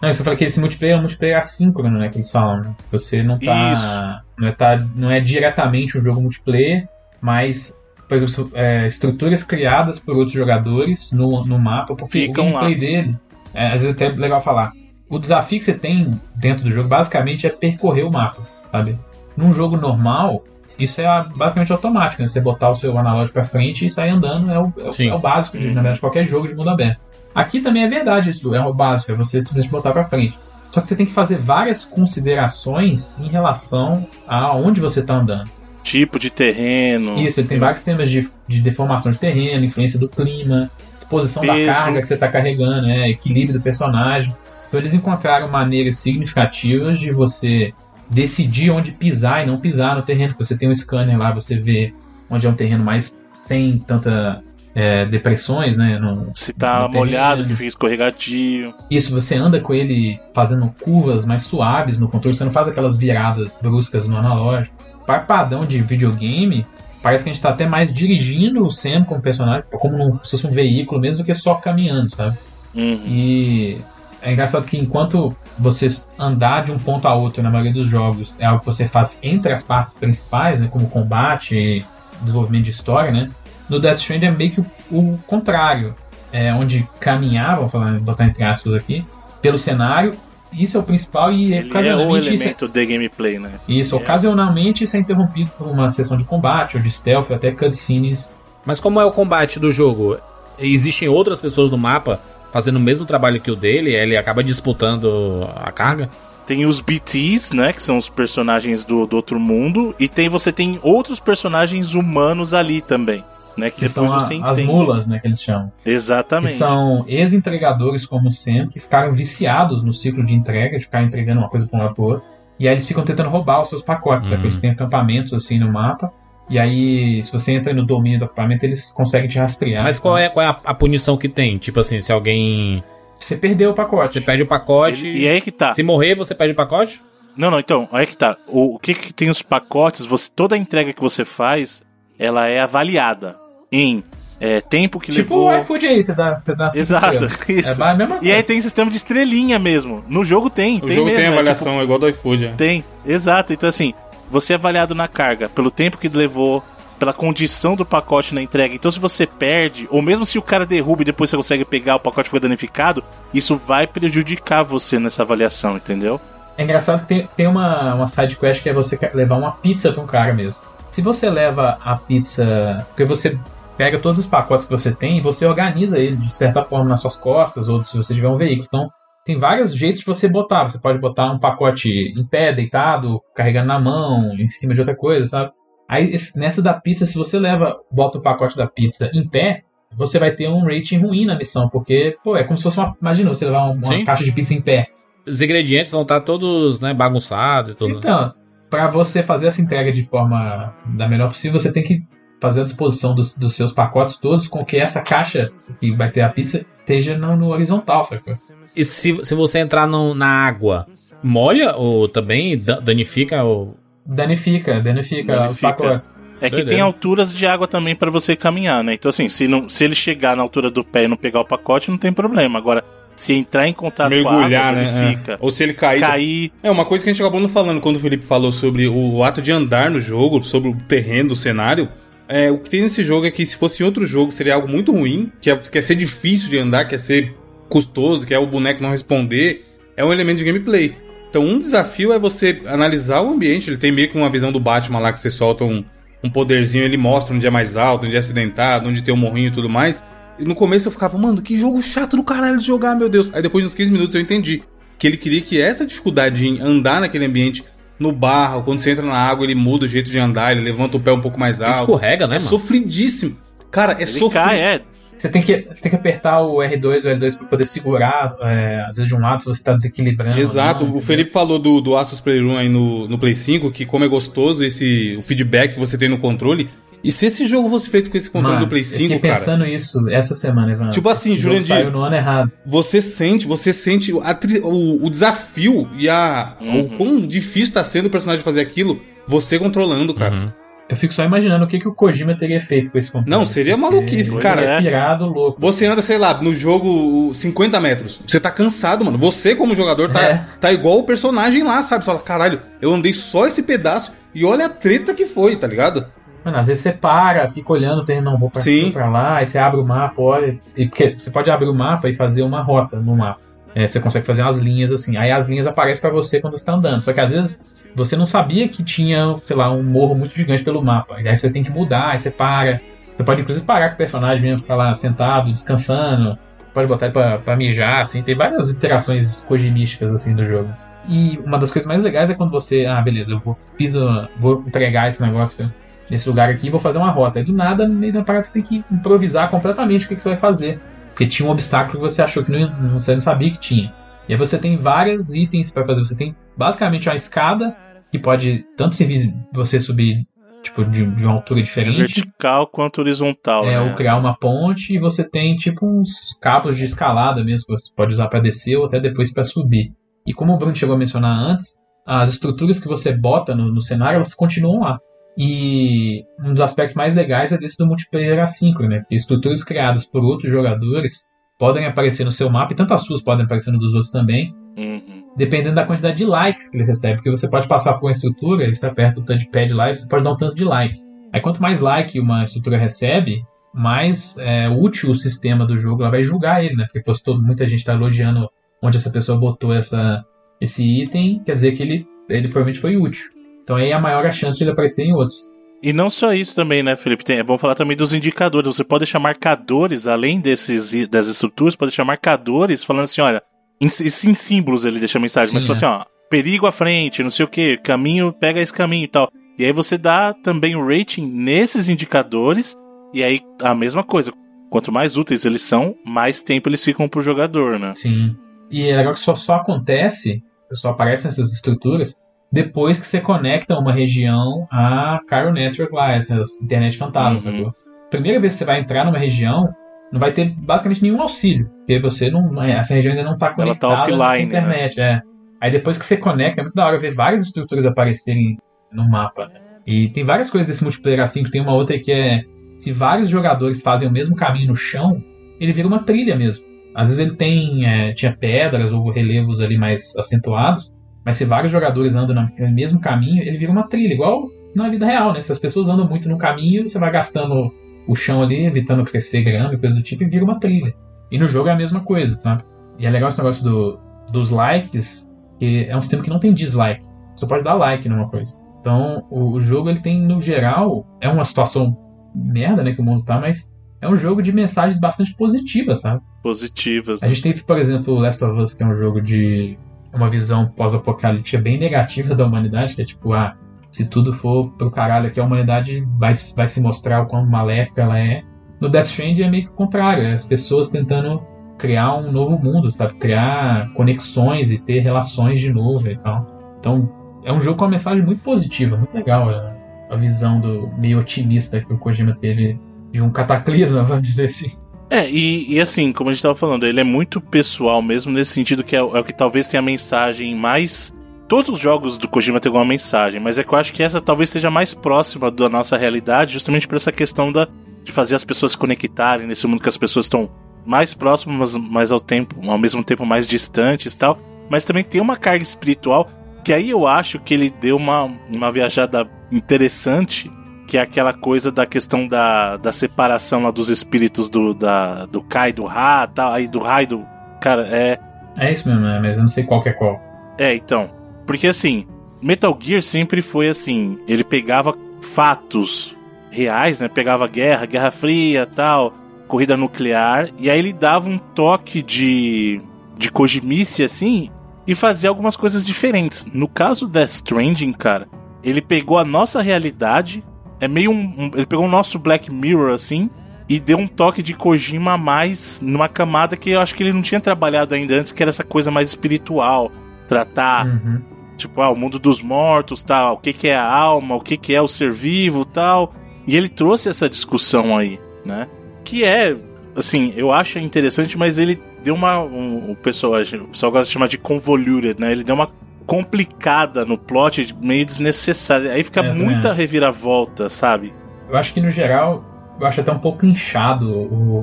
[SPEAKER 3] Não, isso eu falei que esse multiplayer é um multiplayer assíncrono, né? Que eles falam, né? Você não tá.
[SPEAKER 4] Isso.
[SPEAKER 3] Não é, tá, não é diretamente um jogo multiplayer, mas, por exemplo, é, estruturas criadas por outros jogadores no, no mapa, porque
[SPEAKER 4] Ficam
[SPEAKER 3] o gameplay dele. É, às vezes até é legal falar. O desafio que você tem dentro do jogo basicamente é percorrer o mapa, sabe? Num jogo normal, isso é basicamente automático, né? Você botar o seu analógico pra frente e sair andando é o, é é o básico de, na verdade, qualquer jogo de mundo aberto. Aqui também é verdade isso, é o básico, é você simplesmente botar pra frente. Só que você tem que fazer várias considerações em relação a onde você está andando.
[SPEAKER 4] Tipo de terreno.
[SPEAKER 3] Isso, ele tem vários temas de, de deformação de terreno, influência do clima, disposição da
[SPEAKER 4] Peso.
[SPEAKER 3] carga que você está carregando, né, equilíbrio do personagem. Então eles encontraram maneiras significativas de você decidir onde pisar e não pisar no terreno. Você tem um scanner lá, você vê onde é um terreno mais sem tanta é, depressões, né? no-
[SPEAKER 4] Se tá
[SPEAKER 3] no
[SPEAKER 4] molhado, que fica escorregadio.
[SPEAKER 3] Isso, você anda com ele fazendo curvas mais suaves no controle, você não faz aquelas viradas bruscas no analógico. Para padrão de videogame, parece que a gente tá até mais dirigindo o Sam como personagem, como se fosse um veículo mesmo do que só caminhando, sabe?
[SPEAKER 4] Uhum.
[SPEAKER 3] E é engraçado que enquanto você andar de um ponto a outro na maioria dos jogos é algo que você faz entre as partes principais, né, como combate e desenvolvimento de história, né? No Death Stranding é meio que o, o contrário, é onde caminhar, vou falar, botar entre aspas aqui, pelo cenário, isso é o principal e
[SPEAKER 4] Ele é o
[SPEAKER 3] ocasionalmente isso, é-
[SPEAKER 4] elemento de gameplay, né?
[SPEAKER 3] isso,
[SPEAKER 4] É.
[SPEAKER 3] ocasionalmente isso é interrompido por uma sessão de combate ou de stealth, ou até cutscenes
[SPEAKER 1] Mas como é o combate do jogo? Existem outras pessoas no mapa fazendo o mesmo trabalho que o dele, ele acaba disputando a carga?
[SPEAKER 4] Tem os BTs, né? Que são os personagens do, do outro mundo. E tem você tem outros personagens humanos ali também. Né, que,
[SPEAKER 3] que
[SPEAKER 4] depois
[SPEAKER 3] são a-
[SPEAKER 4] você
[SPEAKER 3] as mulas, né, que eles chamam. Que
[SPEAKER 4] Exatamente.
[SPEAKER 3] são ex-entregadores como o Sam, que ficaram viciados no ciclo de entrega, de ficar entregando uma coisa para um lado pro outro. E aí eles ficam tentando roubar os seus pacotes, tá?
[SPEAKER 1] Uhum.
[SPEAKER 3] Porque Eles têm acampamentos assim no mapa. E aí, se você entra no domínio do acampamento, eles conseguem te rastrear.
[SPEAKER 1] Mas qual é, qual é a, a punição que tem? Tipo assim, se alguém.
[SPEAKER 3] Você perdeu o pacote.
[SPEAKER 1] Você perde o pacote.
[SPEAKER 4] E, e aí que tá.
[SPEAKER 1] Se morrer, você perde o pacote?
[SPEAKER 4] Não, não, então, aí que tá. O, o que que tem os pacotes, você, toda a entrega que você faz, ela é avaliada em é, tempo que
[SPEAKER 3] Tipo
[SPEAKER 4] levou.
[SPEAKER 3] o iFood aí, você dá, você dá
[SPEAKER 4] Exato, isso.
[SPEAKER 3] É a mesma
[SPEAKER 4] E
[SPEAKER 3] coisa.
[SPEAKER 4] aí tem sistema de estrelinha mesmo. No jogo tem,
[SPEAKER 2] O
[SPEAKER 4] tem
[SPEAKER 2] jogo
[SPEAKER 4] mesmo,
[SPEAKER 2] tem
[SPEAKER 4] é
[SPEAKER 2] avaliação, é igual do iFood. É.
[SPEAKER 4] tipo, tem, exato. Então assim, você é avaliado na carga, pelo tempo que levou, pela condição do pacote na entrega. Então se você perde, ou mesmo se o cara derruba e depois você consegue pegar, o pacote foi danificado, isso vai prejudicar você nessa avaliação, entendeu?
[SPEAKER 3] É engraçado que tem, tem uma, uma side quest que é você quer levar uma pizza pra um cara mesmo. Se você leva a pizza. Porque você pega todos os pacotes que você tem e você organiza ele de certa forma nas suas costas, ou se você tiver um veículo. Então, tem vários jeitos de você botar. Você pode botar um pacote em pé, deitado, carregando na mão, em cima de outra coisa, sabe? Aí nessa da pizza, se você leva, bota o pacote da pizza em pé, você vai ter um rating ruim na missão, porque, pô, é como se fosse uma. Imagina você levar uma, caixa de pizza em pé.
[SPEAKER 1] Os ingredientes vão estar todos né, bagunçados e tudo.
[SPEAKER 3] Então, para você fazer essa entrega de forma da melhor possível, você tem que fazer a disposição dos, dos seus pacotes todos com que essa caixa que vai ter a pizza esteja no, no horizontal, sacou?
[SPEAKER 1] E se, se você entrar no- na água, molha ou também da- danifica o.
[SPEAKER 3] Danifica, danifica, os
[SPEAKER 4] Danifica.
[SPEAKER 3] pacotes.
[SPEAKER 4] É que tem alturas de água também pra você caminhar, né? Então, assim, se, não, se ele chegar na altura do pé e não pegar o pacote, não tem problema. Agora, se entrar em contato
[SPEAKER 2] Mergulhar,
[SPEAKER 4] com a água,
[SPEAKER 2] né?
[SPEAKER 4] danifica.
[SPEAKER 2] É. Ou se ele cair.
[SPEAKER 4] Cair.
[SPEAKER 2] É uma coisa que a gente acabou não falando quando o Felipe falou sobre o ato de andar no jogo, sobre o terreno, o cenário. É, o que tem nesse jogo é que se fosse outro jogo seria algo muito ruim, que é, é ser difícil de andar, que é ser custoso, que é o boneco não responder. É um elemento de gameplay. Então um desafio é você analisar o ambiente. Ele tem meio que uma visão do Batman lá que você solta um, um poderzinho, ele mostra onde é mais alto, onde é acidentado, onde tem um morrinho e tudo mais. E no começo eu ficava, mano, que jogo chato do caralho de jogar, meu Deus. Aí depois de uns 15 minutos eu entendi que ele queria que essa dificuldade em andar naquele ambiente, no barro, quando você entra na água, ele muda o jeito de andar, ele levanta o pé um pouco mais alto.
[SPEAKER 1] Escorrega, né,
[SPEAKER 2] É
[SPEAKER 1] mano?
[SPEAKER 2] sofridíssimo. Cara, é
[SPEAKER 4] Ele
[SPEAKER 2] sofrido.
[SPEAKER 4] cai, é.
[SPEAKER 3] Você tem, que, você tem que apertar o R2 ou L2 para poder segurar, é, às vezes de um lado, se você tá desequilibrando.
[SPEAKER 2] Exato,
[SPEAKER 3] não,
[SPEAKER 2] o Felipe falou do, do Asus Playroom aí no, no Play 5, que como é gostoso esse o feedback que você tem no controle. E se esse jogo fosse feito com esse controle
[SPEAKER 3] Mano,
[SPEAKER 2] do Play
[SPEAKER 3] eu fiquei
[SPEAKER 2] 5, cara.
[SPEAKER 3] pensando isso essa semana, Ivan.
[SPEAKER 2] Tipo assim, Jurandir,
[SPEAKER 3] Saiu no ano errado.
[SPEAKER 2] Você sente, você sente tri- o, o desafio e a, o quão difícil tá sendo o personagem fazer aquilo, você controlando, cara.
[SPEAKER 3] Eu fico só imaginando o que, que o Kojima teria feito com esse controle.
[SPEAKER 2] Não, seria maluquice,
[SPEAKER 3] Porque
[SPEAKER 2] cara.
[SPEAKER 3] é pirado, louco.
[SPEAKER 2] Você anda, sei lá, no jogo 50 metros. Você tá cansado, mano. Você, como jogador, tá,
[SPEAKER 3] É.
[SPEAKER 2] tá igual o personagem lá, sabe? Você fala, caralho, eu andei só esse pedaço e olha a treta que foi, tá ligado?
[SPEAKER 3] Mano, às vezes você para, fica olhando, tem, não, vou pra,
[SPEAKER 2] Sim.
[SPEAKER 3] pra lá, aí você abre o mapa, olha. E porque você pode abrir o mapa e fazer uma rota no mapa. É, você consegue fazer umas linhas assim. Aí as linhas aparecem pra você quando você tá andando. Só que às vezes você não sabia que tinha, sei lá, um morro muito gigante pelo mapa. E aí você tem que mudar, aí você para. Você pode inclusive parar com o personagem mesmo, ficar lá sentado, descansando. Pode botar ele pra, pra mijar, assim. Tem várias interações cojimísticas assim do jogo. E uma das coisas mais legais é quando você, ah, beleza, eu vou, fiz o- vou entregar esse negócio nesse lugar aqui e vou fazer uma rota. Aí do nada, no meio da parada, você tem que improvisar completamente o que, que você vai fazer. Porque tinha um obstáculo que você achou que não, não- você não sabia que tinha. E aí você tem vários itens para fazer. Você tem basicamente uma escada que pode tanto servir você subir tipo, de, de uma altura diferente.
[SPEAKER 4] Vertical quanto horizontal,
[SPEAKER 3] É,
[SPEAKER 4] né?
[SPEAKER 3] ou criar uma ponte e você tem tipo uns cabos de escalada mesmo que você pode usar para descer ou até depois para subir. E como o Bruno chegou a mencionar antes, as estruturas que você bota no, no cenário elas continuam lá. E um dos aspectos mais legais é desse do multiplayer assíncrono, né? Porque estruturas criadas por outros jogadores podem aparecer no seu mapa e tanto as suas podem aparecer no dos outros também,
[SPEAKER 4] Uhum.
[SPEAKER 3] dependendo da quantidade de likes que ele recebe. Porque você pode passar por uma estrutura, ele está perto do touchpad lá, e você pode dar um tanto de like. Aí quanto mais like uma estrutura recebe, mais é, útil o sistema do jogo ela vai julgar ele, né? Porque postou, muita gente está elogiando onde essa pessoa botou essa, esse item, quer dizer que ele, ele provavelmente foi útil. Então aí é a maior a chance de ele aparecer em outros.
[SPEAKER 4] E não só isso também, né, Felipe? Tem- é bom falar também dos indicadores. Você pode deixar marcadores, além desses das estruturas, pode deixar marcadores falando assim, olha, em, símbolos ele deixa mensagem, mas
[SPEAKER 3] Sim,
[SPEAKER 4] fala assim, ó, perigo à frente, não sei o que, caminho, pega esse caminho e tal. E aí você dá também o rating nesses indicadores, e aí a mesma coisa. Quanto mais úteis eles são, mais tempo eles ficam pro jogador, né?
[SPEAKER 3] Sim. E é legal que só, só acontece, só aparecem essas estruturas, depois que você conecta uma região à Chiral Network lá, essa internet fantasma,
[SPEAKER 4] Uhum.
[SPEAKER 3] sacou? Primeira vez que você vai entrar numa região, não vai ter basicamente nenhum auxílio, porque você não, essa região ainda não está
[SPEAKER 4] Ela tá
[SPEAKER 3] conectada
[SPEAKER 4] offline,
[SPEAKER 3] na internet, é. Aí depois que você conecta, é muito da hora ver várias estruturas aparecerem no mapa. né? E tem várias coisas desse multiplayer assim, que tem uma outra que é se vários jogadores fazem o mesmo caminho no chão, ele vira uma trilha mesmo. Às vezes ele tem é, tinha pedras ou relevos ali mais acentuados, mas se vários jogadores andam no mesmo caminho, ele vira uma trilha, igual na vida real, né? Se as pessoas andam muito no caminho, você vai gastando o chão ali, evitando crescer grama e coisa do tipo, e vira uma trilha. E no jogo é a mesma coisa, tá? E é legal esse negócio do, dos likes, que é um sistema que não tem dislike. Você pode dar like numa coisa. Então, o, o jogo, ele tem, no geral, é uma situação merda, né, que o mundo tá, mas é um jogo de mensagens bastante positivas, sabe?
[SPEAKER 4] Positivas.
[SPEAKER 3] A gente teve, por exemplo, o Last of Us, que é um jogo de uma visão pós-apocalíptica bem negativa da humanidade, que é tipo, ah, se tudo for pro caralho aqui, a humanidade vai, vai se mostrar o quão maléfica ela é. No Death Stranding é meio que o contrário, é as pessoas tentando criar um novo mundo, sabe? Criar conexões e ter relações de novo e tal. Então, é um jogo com uma mensagem muito positiva, muito legal a, a visão do meio otimista que o Kojima teve de um cataclisma, vamos dizer assim.
[SPEAKER 4] É, e, e assim, como a gente tava falando, ele é muito pessoal mesmo, nesse sentido que é, é o que talvez tenha a mensagem mais. Todos os jogos do Kojima têm uma mensagem, mas é que eu acho que essa talvez seja mais próxima da nossa realidade, justamente por essa questão da, de fazer as pessoas se conectarem nesse mundo que as pessoas estão mais próximas, mas ao tempo, ao mesmo tempo mais distantes e tal. Mas também tem uma carga espiritual que aí eu acho que ele deu uma, uma viajada interessante que é aquela coisa da questão da, da separação lá dos espíritos do, da, do Kai, do Ra, tal, aí do Rai, do. Cara, é.
[SPEAKER 3] É isso mesmo, é, mas eu não sei qual que é qual.
[SPEAKER 4] É, então. Porque assim, Metal Gear sempre foi assim: ele pegava fatos reais, né? Pegava guerra, Guerra Fria tal, corrida nuclear, e aí ele dava um toque de. de Kojimice assim, e fazia algumas coisas diferentes. No caso Death Stranding, cara, ele pegou a nossa realidade, é meio um. um- ele pegou o nosso Black Mirror assim, e deu um toque de Kojima a mais numa camada que eu acho que ele não tinha trabalhado ainda antes, que era essa coisa mais espiritual. Tratar,
[SPEAKER 3] Uhum.
[SPEAKER 4] tipo, ah, o mundo dos mortos, tal, o que, que é a alma, o que, que é o ser vivo, tal. E ele trouxe essa discussão aí, né? Que é, assim, eu acho interessante, mas ele deu uma. Um, o, pessoal, o pessoal gosta de chamar de convoluted, né? Ele deu uma complicada no plot meio desnecessária. Aí fica
[SPEAKER 3] É,
[SPEAKER 4] muita reviravolta, sabe?
[SPEAKER 3] Eu acho que no geral, eu acho até um pouco inchado o,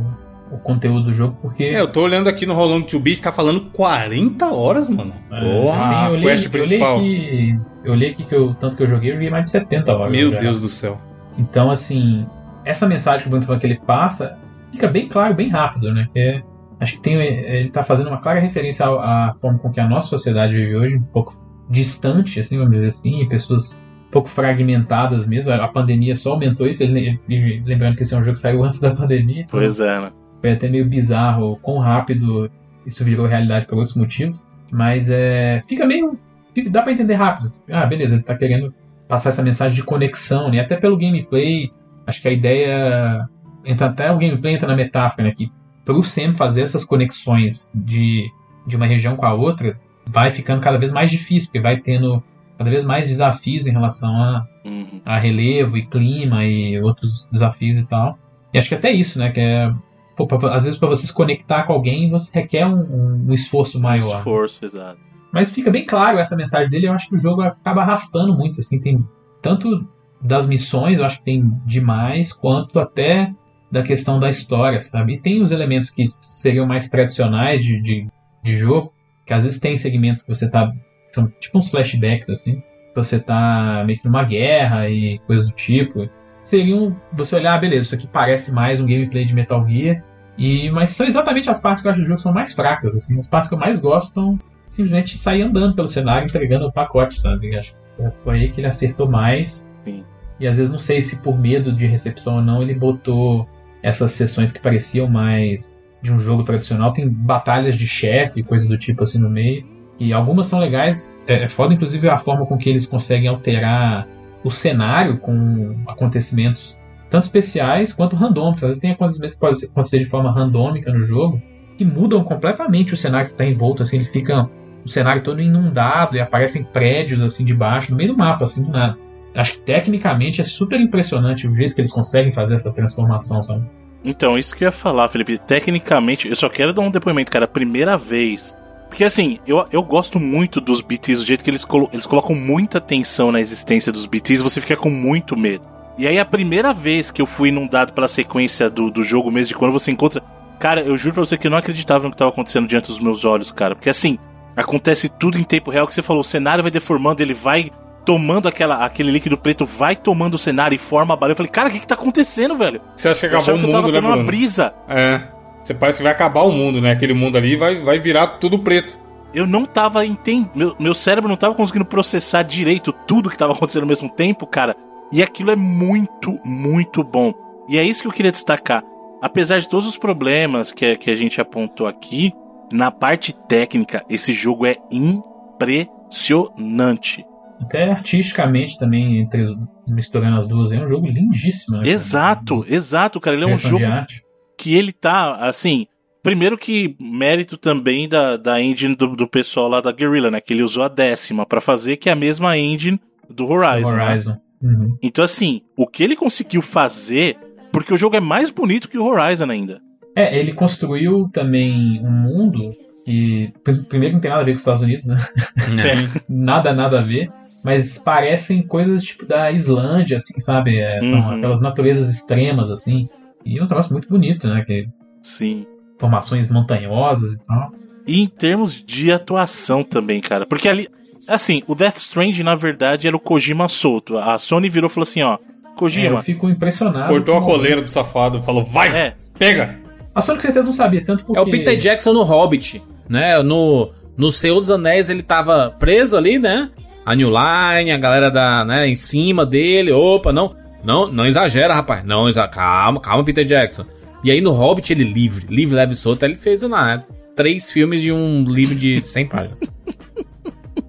[SPEAKER 3] o conteúdo do jogo, porque.
[SPEAKER 2] É, eu tô olhando aqui no Rolando to Beat, tá falando 40 horas, mano.
[SPEAKER 3] É,
[SPEAKER 2] Porra,
[SPEAKER 3] eu olhei-
[SPEAKER 2] quest
[SPEAKER 3] eu olhei
[SPEAKER 2] principal.
[SPEAKER 3] Eu olhei aqui que eu, tanto que eu joguei, eu joguei mais de 70 horas.
[SPEAKER 2] Meu. Deus do céu.
[SPEAKER 3] Então, assim, essa mensagem que o falou que ele passa fica bem claro, bem rápido, né? Que é- acho que tem, ele tá fazendo uma clara referência à, à forma com que a nossa sociedade vive hoje, um pouco distante, assim, vamos dizer assim, pessoas um pouco fragmentadas mesmo. A pandemia só aumentou isso, ele- ele- lembrando que esse é um jogo que saiu antes da pandemia.
[SPEAKER 4] Pois é, né?
[SPEAKER 3] foi até meio bizarro quão rápido isso virou realidade por outros motivos. Mas é, fica meio. fica- dá pra entender rápido. Ah, beleza, ele tá querendo passar essa mensagem de conexão, né? Até pelo gameplay. Acho que a ideia. Entra, até o gameplay entra na metáfora, né? Que pro Sam fazer essas conexões de, de uma região com a outra, vai ficando cada vez mais difícil, porque vai tendo cada vez mais desafios em relação a,
[SPEAKER 4] Uhum.
[SPEAKER 3] a relevo e clima e outros desafios e tal. E acho que até isso, né? Que é. pô, pra- às vezes para você se conectar com alguém, você requer um, um- um esforço maior.
[SPEAKER 4] Esforço, exato.
[SPEAKER 3] Mas fica bem claro essa mensagem dele. Eu acho que o jogo acaba arrastando muito. Assim, tem tanto das missões, eu acho que tem demais, quanto até da questão da história, sabe? E tem os elementos que seriam mais tradicionais de, de, de jogo, que às vezes tem segmentos que você tá. São tipo uns flashbacks, assim. Você tá meio que numa guerra e coisas do tipo. Seriam. Você olhar, ah, beleza, isso aqui parece mais um gameplay de Metal Gear. E, mas são exatamente as partes que eu acho que o jogo que são mais fracas. Assim, as partes que eu mais gosto são simplesmente sair andando pelo cenário entregando o pacote, sabe? Acho que foi aí que ele acertou mais.
[SPEAKER 4] Sim.
[SPEAKER 3] E às vezes não sei se por medo de recepção ou não, ele botou essas sessões que pareciam mais de um jogo tradicional. Tem batalhas de chefe, coisas do tipo assim no meio. E algumas são legais. É, é foda, inclusive, a forma com que eles conseguem alterar o cenário com acontecimentos tanto especiais quanto randômicos. Às vezes tem acontecimentos que podem acontecer de forma randômica no jogo que mudam completamente o cenário que está envolto. Assim, ele fica o cenário todo inundado e aparecem prédios assim debaixo, no meio do mapa, assim, do nada. Acho que tecnicamente é super impressionante o jeito que eles conseguem fazer essa transformação, sabe?
[SPEAKER 4] Então, isso que eu ia falar, Felipe. Tecnicamente, eu só quero dar um depoimento, cara. Primeira vez. Porque assim, eu, eu gosto muito dos BTs, do jeito que eles, colo eles colocam muita atenção na existência dos BTs, você fica com muito medo. E aí, a primeira vez que eu fui inundado pela sequência do, do jogo mesmo, de quando você encontra. Cara, eu juro pra você que eu não acreditava no que tava acontecendo diante dos meus olhos, cara. Porque assim, acontece tudo em tempo real que você falou, o cenário vai deformando, ele vai tomando aquela, aquele líquido preto, vai tomando o cenário e forma a baleia. Eu falei, cara, o que que tá acontecendo, velho?
[SPEAKER 2] Você acha que acabou o
[SPEAKER 4] que eu tava
[SPEAKER 2] mundo, né,
[SPEAKER 4] tendo uma
[SPEAKER 2] Bruno?
[SPEAKER 4] brisa.
[SPEAKER 2] É. Você parece que vai acabar o mundo, né? Aquele mundo ali vai, vai virar tudo preto.
[SPEAKER 4] eu não tava entendendo. Meu, meu cérebro não tava conseguindo processar direito tudo que tava acontecendo ao mesmo tempo, cara. E aquilo é muito, muito bom. E é isso que eu queria destacar. Apesar de todos os problemas que, que a gente apontou aqui, na parte técnica, esse jogo é impressionante.
[SPEAKER 3] Até artisticamente também, entre os- misturando as duas, é um jogo lindíssimo. Né, cara?
[SPEAKER 4] Exato, exato, cara. Ele é um jogo que ele tá, assim. Primeiro que mérito também da, da engine do, do pessoal lá da Guerrilla, né? Que ele usou a décima pra fazer, que é a mesma engine do Horizon. né?
[SPEAKER 3] Horizon. Uhum.
[SPEAKER 4] Então, assim, o que ele conseguiu fazer. Porque o jogo é mais bonito que o Horizon ainda.
[SPEAKER 3] É, ele construiu também um mundo que, primeiro, não tem nada a ver com os Estados Unidos, né? nada, nada a ver. Mas parecem coisas tipo da Islândia, assim, sabe? É, são
[SPEAKER 4] Uhum.
[SPEAKER 3] aquelas naturezas extremas, assim. E é um negócio muito bonito, né? Que
[SPEAKER 4] Sim.
[SPEAKER 3] formações montanhosas e tal.
[SPEAKER 4] E em termos de atuação também, cara. Porque ali. Assim, o Death Stranding, na verdade, era o Kojima solto. A Sony virou e falou assim: ó.
[SPEAKER 3] É, eu
[SPEAKER 4] Kojima.
[SPEAKER 3] fico impressionado.
[SPEAKER 2] Cortou a coleira do safado, falou, vai,
[SPEAKER 4] É,
[SPEAKER 2] pega.
[SPEAKER 3] A Sony com certeza não sabia, tanto porque...
[SPEAKER 1] É o Peter Jackson no Hobbit, né? No, no Senhor dos Anéis ele tava preso ali, né? A New Line, a galera da, né, em cima dele. Opa, não, não, não exagera, rapaz. Não exagera. Calma, calma, Peter Jackson. E aí no Hobbit ele livre, livre, leve e solto. Ele fez lá, né, três filmes de um livro de 100 páginas.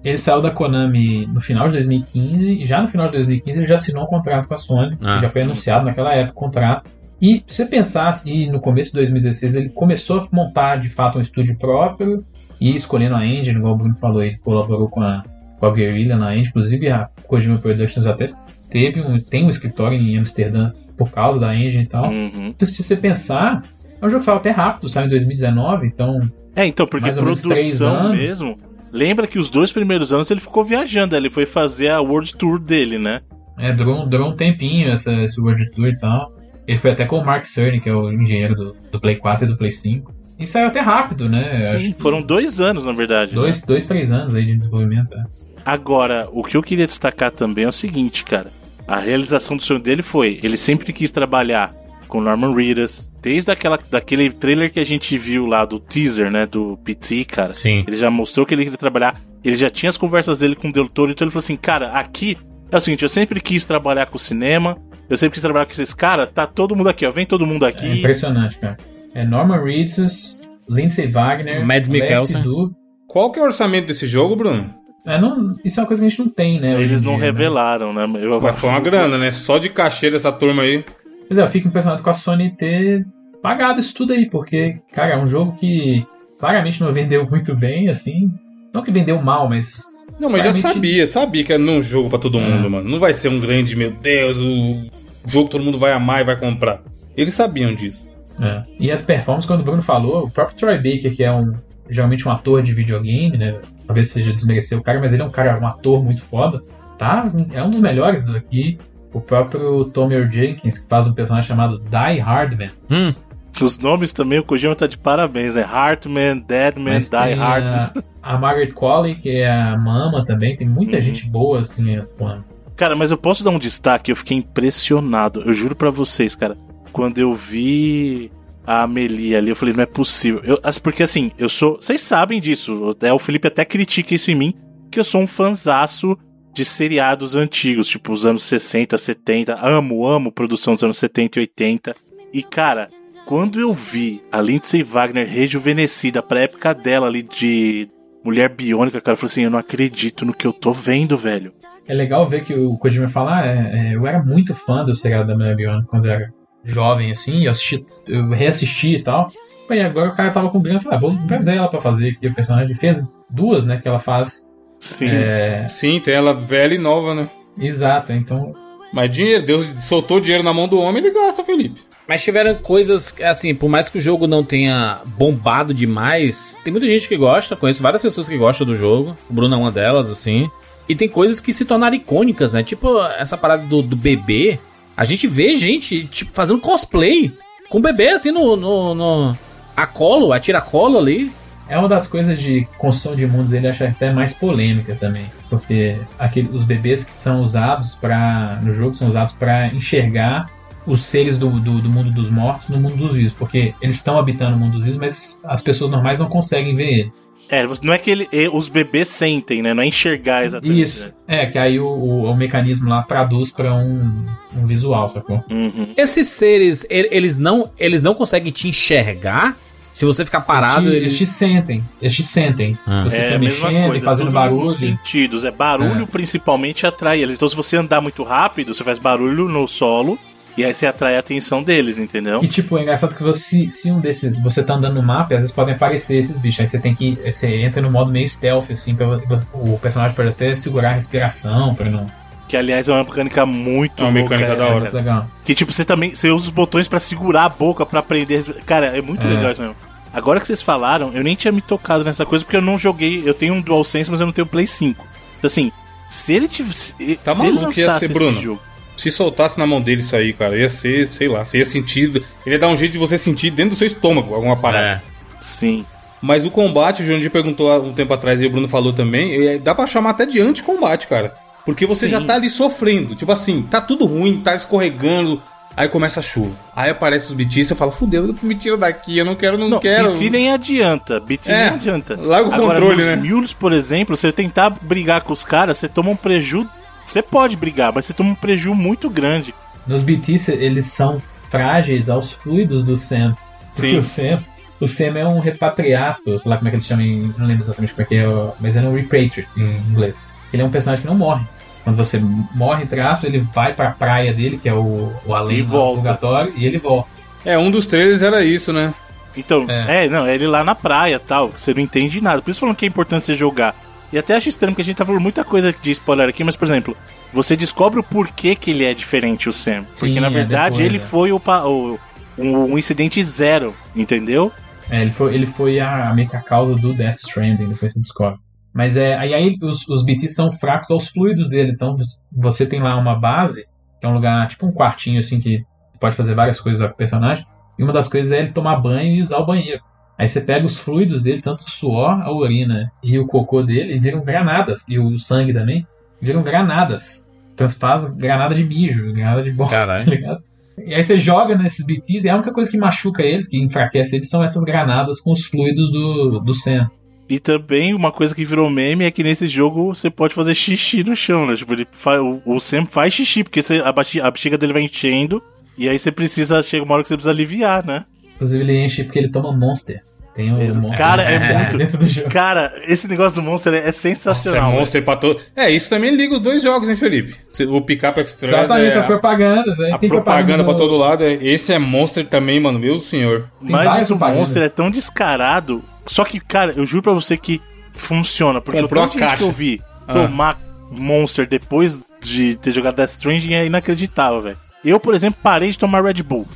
[SPEAKER 3] Ele saiu da Konami no final de 2015 e já no final de 2015 ele já assinou um contrato com a Sony.
[SPEAKER 1] Ah.
[SPEAKER 3] já foi anunciado naquela época o contrato. E se você pensar assim, no começo de 2016 ele começou a montar de fato um estúdio próprio e escolhendo a engine, igual o Bruno falou, ele colaborou com a, com a Guerrilla na engine, inclusive a Kojima Productions até teve um, tem um escritório em Amsterdã por causa da engine e tal.
[SPEAKER 4] Uhum.
[SPEAKER 3] Então, se você pensar, é um jogo que saiu até rápido, saiu em 2019, então
[SPEAKER 4] É, então, porque produção mesmo. Lembra que os dois primeiros anos ele ficou viajando, ele foi fazer a World Tour dele, né?
[SPEAKER 3] é, durou, durou um tempinho essa, esse World Tour e tal. Ele foi até com o Mark Cerny, que é o engenheiro do, do Play 4 e do Play 5. E saiu até rápido, né?
[SPEAKER 4] Sim,
[SPEAKER 3] que
[SPEAKER 4] foram dois anos, na verdade. né?
[SPEAKER 3] dois, dois, três anos aí de desenvolvimento. é.
[SPEAKER 4] Agora, o que eu queria destacar também é o seguinte, cara. A realização do sonho dele foi, ele sempre quis trabalhar com Norman Reedus, desde aquela, daquele trailer que a gente viu lá do teaser, né, do PT, cara.
[SPEAKER 1] Sim.
[SPEAKER 4] Ele já mostrou que ele queria trabalhar, ele já tinha as conversas dele com o Del Toro, então ele falou assim, cara, aqui é o seguinte, eu sempre quis trabalhar com cinema, eu sempre quis trabalhar com esses caras, tá todo mundo aqui, ó, vem todo mundo
[SPEAKER 3] É
[SPEAKER 4] aqui.
[SPEAKER 3] impressionante, cara. É Norman Reedus, Lindsay Wagner,
[SPEAKER 1] Mads Mikkelsen.
[SPEAKER 3] Du.
[SPEAKER 2] Qual que é o orçamento desse jogo, Bruno?
[SPEAKER 3] É, não, isso é uma coisa que a gente não tem, né?
[SPEAKER 4] Eles não
[SPEAKER 3] dia, né?
[SPEAKER 4] revelaram, né? Eu,
[SPEAKER 2] Mas foi uma grana, né? Só de cachê dessa turma aí.
[SPEAKER 3] Pois é, eu fico impressionado com a Sony ter pagado isso tudo aí, porque, cara, é um jogo que claramente não vendeu muito bem, assim. Não que vendeu mal, mas.
[SPEAKER 2] Não, mas já
[SPEAKER 3] Claramente-
[SPEAKER 2] sabia, sabia que era um jogo pra todo mundo, mano. Não vai ser um grande, meu Deus, o jogo que todo mundo vai amar e vai comprar. Eles sabiam disso.
[SPEAKER 3] É. E as performances, quando o Bruno falou, o próprio Troy Baker, que é um geralmente um ator de videogame, né? Talvez seja desmerecer o cara, mas ele é um cara, um ator muito foda. Tá? É um dos melhores do aqui. O próprio Tommy Jenkins, que faz um personagem chamado Die Hardman.
[SPEAKER 1] Hum,
[SPEAKER 4] Os nomes também, o Kojima tá de parabéns, né? Heartman, Deadman,
[SPEAKER 3] Mas
[SPEAKER 4] Die
[SPEAKER 3] tem
[SPEAKER 4] Hard.
[SPEAKER 3] a, a Margaret Qualley, que é a Mama também. Tem muita
[SPEAKER 4] Uhum.
[SPEAKER 3] gente boa, assim, atuando.
[SPEAKER 4] Cara, mas eu posso dar um destaque, eu fiquei impressionado. Eu juro pra vocês, cara. Quando eu vi a Amelie ali, eu falei, não é possível. Eu, porque assim, eu sou. Vocês sabem disso. O Felipe até critica isso em mim, que eu sou um fanzaço de seriados antigos, tipo os anos 60, 70. Amo, amo produção dos anos 70 e 80. E, cara, quando eu vi a Lindsay Wagner rejuvenescida pra época dela ali de mulher biônica, cara, eu falei assim, eu não acredito no que eu tô vendo, velho.
[SPEAKER 3] É legal ver que o Kojima fala, ah, é, é, eu era muito fã do seriado da Mulher Biônica quando eu era jovem, assim, eu, assisti, eu reassisti e tal. E agora o cara tava com grana e falou, ah, vou trazer ela pra fazer aqui o personagem. Fez duas, né, que ela faz.
[SPEAKER 4] Sim.
[SPEAKER 3] É,
[SPEAKER 2] Sim, tem ela velha e nova, né?
[SPEAKER 3] exata, então
[SPEAKER 2] Mas dinheiro, Deus soltou dinheiro na mão do homem, ele gasta, Felipe.
[SPEAKER 1] Mas tiveram coisas, assim, por mais que o jogo não tenha bombado demais, tem muita gente que gosta, conheço várias pessoas que gostam do jogo, o Bruno é uma delas, assim. E tem coisas que se tornaram icônicas, né? Tipo, essa parada do, do bebê. A gente vê gente, tipo, fazendo cosplay com o bebê, assim, no. no, no a colo, a tiracolo ali.
[SPEAKER 3] É uma das coisas de construção de mundos dele, acho até mais polêmica também. Porque aquele, os bebês que são usados para no jogo são usados para enxergar os seres do, do, do mundo dos mortos no mundo dos vivos. Porque eles estão habitando o mundo dos vivos, mas as pessoas normais não conseguem ver ele.
[SPEAKER 4] É, não é que ele, os bebês sentem, né? Não é enxergar exatamente.
[SPEAKER 3] Isso.
[SPEAKER 4] né?
[SPEAKER 3] É, que aí o, o, o mecanismo lá traduz para um, um visual, sacou?
[SPEAKER 4] Uhum.
[SPEAKER 1] Esses seres, eles não, eles não conseguem te enxergar. Se você ficar parado,
[SPEAKER 3] Te-
[SPEAKER 1] eles.
[SPEAKER 3] eles te sentem. Eles te sentem.
[SPEAKER 1] Ah.
[SPEAKER 3] Se você
[SPEAKER 4] É
[SPEAKER 3] tá
[SPEAKER 4] a mesma
[SPEAKER 3] mexendo e
[SPEAKER 4] coisa,
[SPEAKER 3] fazendo barulho.
[SPEAKER 4] sentidos. É barulho
[SPEAKER 3] É.
[SPEAKER 4] principalmente atrai eles. Então se você andar muito rápido, você faz barulho no solo e aí você atrai a atenção deles, entendeu?
[SPEAKER 3] E tipo, é engraçado que você, se um desses. Você tá andando no mapa, e às vezes podem aparecer esses bichos. Aí você tem que. Você entra no modo meio stealth, assim, pra, o personagem pode até segurar a respiração pra não.
[SPEAKER 4] Que aliás é uma mecânica muito
[SPEAKER 2] É uma
[SPEAKER 4] louca
[SPEAKER 2] mecânica da
[SPEAKER 4] essa,
[SPEAKER 2] hora.
[SPEAKER 4] cara.
[SPEAKER 3] Legal.
[SPEAKER 4] Que tipo, você também. Você usa os botões pra segurar a boca, pra prender. Cara, é muito
[SPEAKER 3] É.
[SPEAKER 4] legal isso mesmo. Agora que vocês falaram, eu nem tinha me tocado nessa coisa porque eu não joguei. Eu tenho um DualSense, mas eu não tenho Play 5. Então assim, se ele tivesse.
[SPEAKER 2] Tá
[SPEAKER 4] se ele
[SPEAKER 2] maluco que ia
[SPEAKER 4] lançasse
[SPEAKER 2] ser,
[SPEAKER 4] esse
[SPEAKER 2] Bruno.
[SPEAKER 4] jogo-
[SPEAKER 2] Se soltasse na mão dele isso aí, cara, ia ser, sei lá, você ia sentir. Ele ia dar um jeito de você sentir dentro do seu estômago alguma parada.
[SPEAKER 1] É.
[SPEAKER 4] Sim.
[SPEAKER 2] Mas o combate, o Jurandir perguntou há um tempo atrás e o Bruno falou também, é, dá pra chamar até de anti-combate, cara. Porque você
[SPEAKER 4] Sim.
[SPEAKER 2] já tá ali sofrendo. Tipo assim, tá tudo ruim, tá escorregando. Aí começa a chuva. Aí aparece os BT e você fala, fudeu, me tira daqui, eu não quero, não,
[SPEAKER 4] Não,
[SPEAKER 2] quero.
[SPEAKER 4] BT nem adianta. BT
[SPEAKER 2] É,
[SPEAKER 4] nem adianta.
[SPEAKER 2] larga o
[SPEAKER 4] Agora,
[SPEAKER 2] controle,
[SPEAKER 4] nos
[SPEAKER 2] né?
[SPEAKER 4] Mules, por exemplo, você tentar brigar com os caras, você toma um prejuízo. Você pode brigar, mas você toma um prejuízo muito grande.
[SPEAKER 3] Nos BTs, eles são frágeis aos fluidos do Sam. Porque
[SPEAKER 2] Sim.
[SPEAKER 3] o Sam. O Sam é um repatriato, sei lá como é que eles chamam em. Não lembro exatamente como é que é, mas é um repatriate em inglês. Ele é um personagem que não morre. Quando você morre, aspas, ele vai pra praia dele, que é o, o além purgatório, e ele volta.
[SPEAKER 2] É, um dos trailers era isso, né?
[SPEAKER 4] Então,
[SPEAKER 3] É.
[SPEAKER 4] é. não, é ele lá na praia tal, que você não entende nada. Por isso falando que é importante você jogar. E até acho estranho que a gente tá falando muita coisa de spoiler aqui, mas, por exemplo, você descobre o porquê que ele é diferente, o Sam. Porque
[SPEAKER 3] Sim,
[SPEAKER 4] na
[SPEAKER 3] é
[SPEAKER 4] verdade
[SPEAKER 3] depois,
[SPEAKER 4] ele
[SPEAKER 3] é.
[SPEAKER 4] foi o, o- um, um incidente zero, entendeu?
[SPEAKER 3] É, ele foi, ele foi a, meio que a causa do Death Stranding, depois você descobre. Mas é, aí, aí os, os BTs são fracos aos fluidos dele. Então você tem lá uma base, que é um lugar, tipo um quartinho assim, que pode fazer várias coisas com o personagem. E uma das coisas é ele tomar banho e usar o banheiro. Aí você pega os fluidos dele, tanto o suor, a urina e o cocô dele, e viram granadas. E o sangue também, viram granadas. Então faz granada de mijo, granada de bosta,
[SPEAKER 1] Caralho.
[SPEAKER 3] tá ligado? E aí você joga nesses BTs e a única coisa que machuca eles, que enfraquece eles, são essas granadas com os fluidos do, do Sam.
[SPEAKER 4] E também uma coisa que virou meme é que nesse jogo você pode fazer xixi no chão, né? Tipo, ele fa- o, o Sam faz xixi, porque você- a, baixi- a bexiga dele vai enchendo, e aí você precisa, chega uma hora que você precisa aliviar, né?
[SPEAKER 3] Inclusive ele enche porque ele toma Monster. Tem o Monster
[SPEAKER 4] Cara, é muito-
[SPEAKER 3] dentro do jogo.
[SPEAKER 4] Cara, esse negócio do Monster é, é
[SPEAKER 2] Nossa, é
[SPEAKER 4] sensacional.
[SPEAKER 2] monstro pra todo. É, isso também liga os dois jogos, hein, Felipe? O Pickup Express
[SPEAKER 3] Exatamente,
[SPEAKER 2] é
[SPEAKER 3] as propagandas.
[SPEAKER 2] A
[SPEAKER 3] tem
[SPEAKER 2] propaganda pra
[SPEAKER 3] do-
[SPEAKER 2] todo lado. é- Esse é monstro também, mano, meu senhor.
[SPEAKER 3] Tem
[SPEAKER 4] Mas o. Monster é tão descarado. Só que, cara, eu juro pra você que funciona. Porque
[SPEAKER 2] Comprou
[SPEAKER 4] o tanto de que eu vi
[SPEAKER 2] Ah.
[SPEAKER 4] tomar Monster depois de ter jogado Death Stranding é inacreditável, velho. Eu, por exemplo, parei de tomar Red Bull.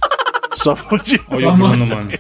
[SPEAKER 4] Só foi de.
[SPEAKER 2] Olha o Bruno, mano.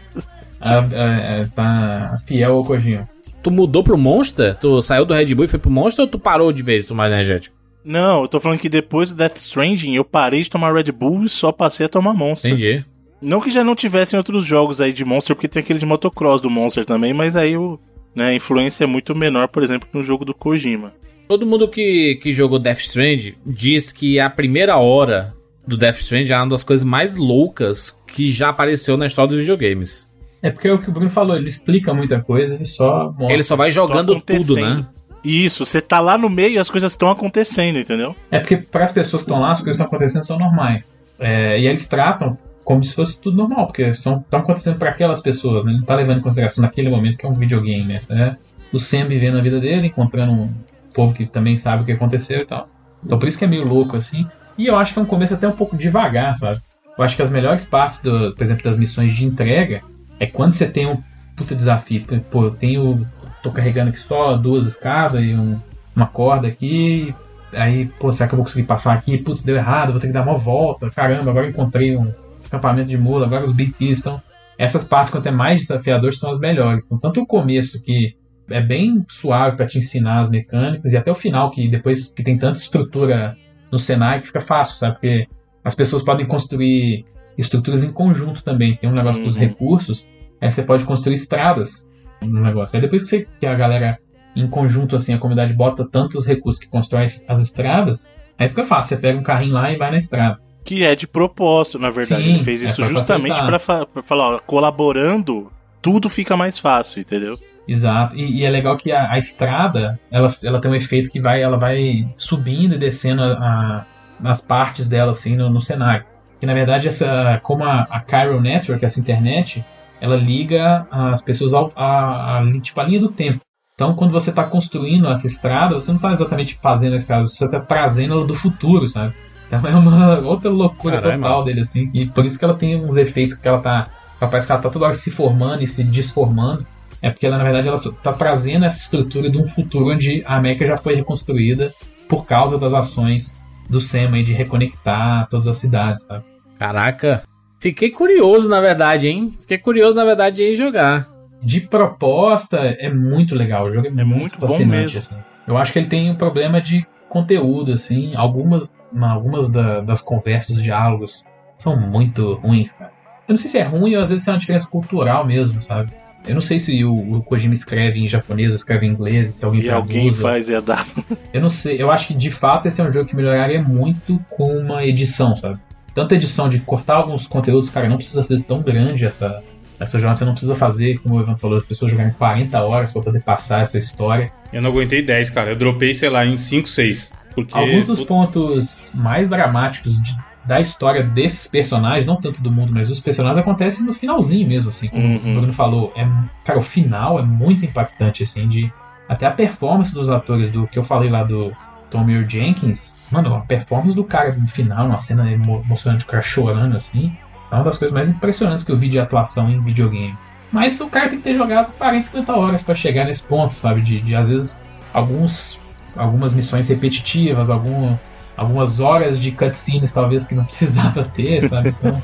[SPEAKER 3] Ah, ah, ah, tá fiel ao Kojima.
[SPEAKER 1] Tu mudou pro Monster? Tu saiu do Red Bull e foi pro Monster ou tu parou de vez de tomar energético?
[SPEAKER 4] Não, eu tô falando que depois do Death Stranding eu parei de tomar Red Bull e só passei a tomar Monster.
[SPEAKER 1] Entendi.
[SPEAKER 4] Não que já não tivessem outros jogos aí de Monster, porque tem aquele de motocross do Monster também, mas aí o, né, a influência é muito menor, por exemplo, que no jogo do Kojima.
[SPEAKER 1] Todo mundo que, que jogou Death Strand diz que a primeira hora do Death Strand é uma das coisas mais loucas que já apareceu na história dos videogames.
[SPEAKER 3] É porque é o que o Bruno falou, ele explica muita coisa, ele só mostra.
[SPEAKER 1] Ele só vai jogando tudo, né?
[SPEAKER 4] Isso, você tá lá no meio e as coisas estão acontecendo, entendeu?
[SPEAKER 3] É porque para as pessoas que estão lá, as coisas que estão acontecendo são normais. É, e eles tratam como se fosse tudo normal, porque estão acontecendo para aquelas pessoas, né? Não tá levando em consideração naquele momento que é um videogame, né? É o Sam vivendo a vida dele, encontrando um povo que também sabe o que aconteceu e tal. Então por isso que é meio louco assim. E eu acho que é um começo até um pouco devagar, sabe? Eu acho que as melhores partes, do, por exemplo, das missões de entrega é quando você tem um puta desafio. Pô, eu tenho. tô carregando aqui só duas escadas e um- uma corda aqui. Aí, pô, será que eu vou conseguir passar aqui? Putz, deu errado, vou ter que dar uma volta. Caramba, agora encontrei um acampamento de mula, agora os BTs estão. Essas partes, quanto é mais desafiadoras, são as melhores. Então, tanto o começo, que é bem suave para te ensinar as mecânicas, e até o final, que depois que tem tanta estrutura no cenário, que fica fácil, sabe? Porque as pessoas podem construir estruturas em conjunto também. Tem um negócio dos
[SPEAKER 4] Uhum.
[SPEAKER 3] recursos, aí você pode construir estradas no negócio. Aí depois que, você, que a galera em conjunto, assim, a comunidade bota tantos recursos que constrói as- as estradas, aí fica fácil. Você pega um carrinho lá e vai na estrada.
[SPEAKER 4] Que é de propósito, na verdade.
[SPEAKER 3] Sim,
[SPEAKER 4] Ele fez
[SPEAKER 3] é
[SPEAKER 4] isso justamente fa- pra falar, ó, colaborando, tudo fica mais fácil, entendeu?
[SPEAKER 3] Exato. E, e é legal que a, a estrada, ela, ela tem um efeito que vai, ela vai subindo e descendo a, a- as partes dela, assim, no, no cenário. Que na verdade, essa, como a, a Chiral Network, essa internet, ela liga as pessoas ao, a, a, tipo, a linha do tempo. Então, quando você está construindo essa estrada, você não está exatamente fazendo a estrada, você está trazendo ela do futuro, sabe? Então é uma outra loucura
[SPEAKER 1] Caralho,
[SPEAKER 3] total dele, assim, que por isso que ela tem uns efeitos que ela tá. Parece que ela tá toda hora se formando e se desformando. É porque ela, na verdade, ela está trazendo essa estrutura de um futuro onde a América já foi reconstruída por causa das ações do SEMA aí de reconectar todas as cidades, sabe?
[SPEAKER 1] Caraca. Fiquei curioso, na verdade, hein? Fiquei curioso, na verdade, em jogar.
[SPEAKER 3] De proposta, é muito legal. O jogo é, muito,
[SPEAKER 4] muito bom
[SPEAKER 3] fascinante.
[SPEAKER 4] mesmo.
[SPEAKER 3] Assim. Eu acho que ele tem um problema de conteúdo, assim. Algumas, algumas da- das conversas, os diálogos, são muito ruins, cara. Eu não sei se é ruim ou às vezes é uma diferença cultural mesmo, sabe? Eu não sei se o, o Kojima escreve em japonês ou escreve em inglês, se alguém
[SPEAKER 4] E alguém faz e dar.
[SPEAKER 3] Eu não sei, eu acho que de fato esse é um jogo que melhoraria muito com uma edição, sabe? Tanta edição de cortar alguns conteúdos, cara, não precisa ser tão grande essa, essa jornada, você não precisa fazer, como o Ivan falou, as pessoas jogarem 40 horas pra poder passar essa história.
[SPEAKER 2] Eu não aguentei 10, cara. Eu dropei, sei lá, em 5, 6. Porque.
[SPEAKER 3] Alguns dos pontos mais dramáticos de- da história desses personagens, não tanto do mundo, mas dos personagens, acontecem no finalzinho mesmo, assim, como
[SPEAKER 4] Uhum.
[SPEAKER 3] o Bruno falou. É, cara, o final é muito impactante, assim, de. Até a performance dos atores, do que eu falei lá do Tommy Jenkins, mano, a performance do cara no final, uma cena emo- emocionante, o cara chorando assim, é uma das coisas mais impressionantes que eu vi de atuação em videogame. Mas o cara tem que ter jogado 40, 50 horas pra chegar nesse ponto, sabe? De, de às vezes alguns, algumas missões repetitivas, algum, algumas horas de cutscenes talvez que não precisava ter, sabe? Então,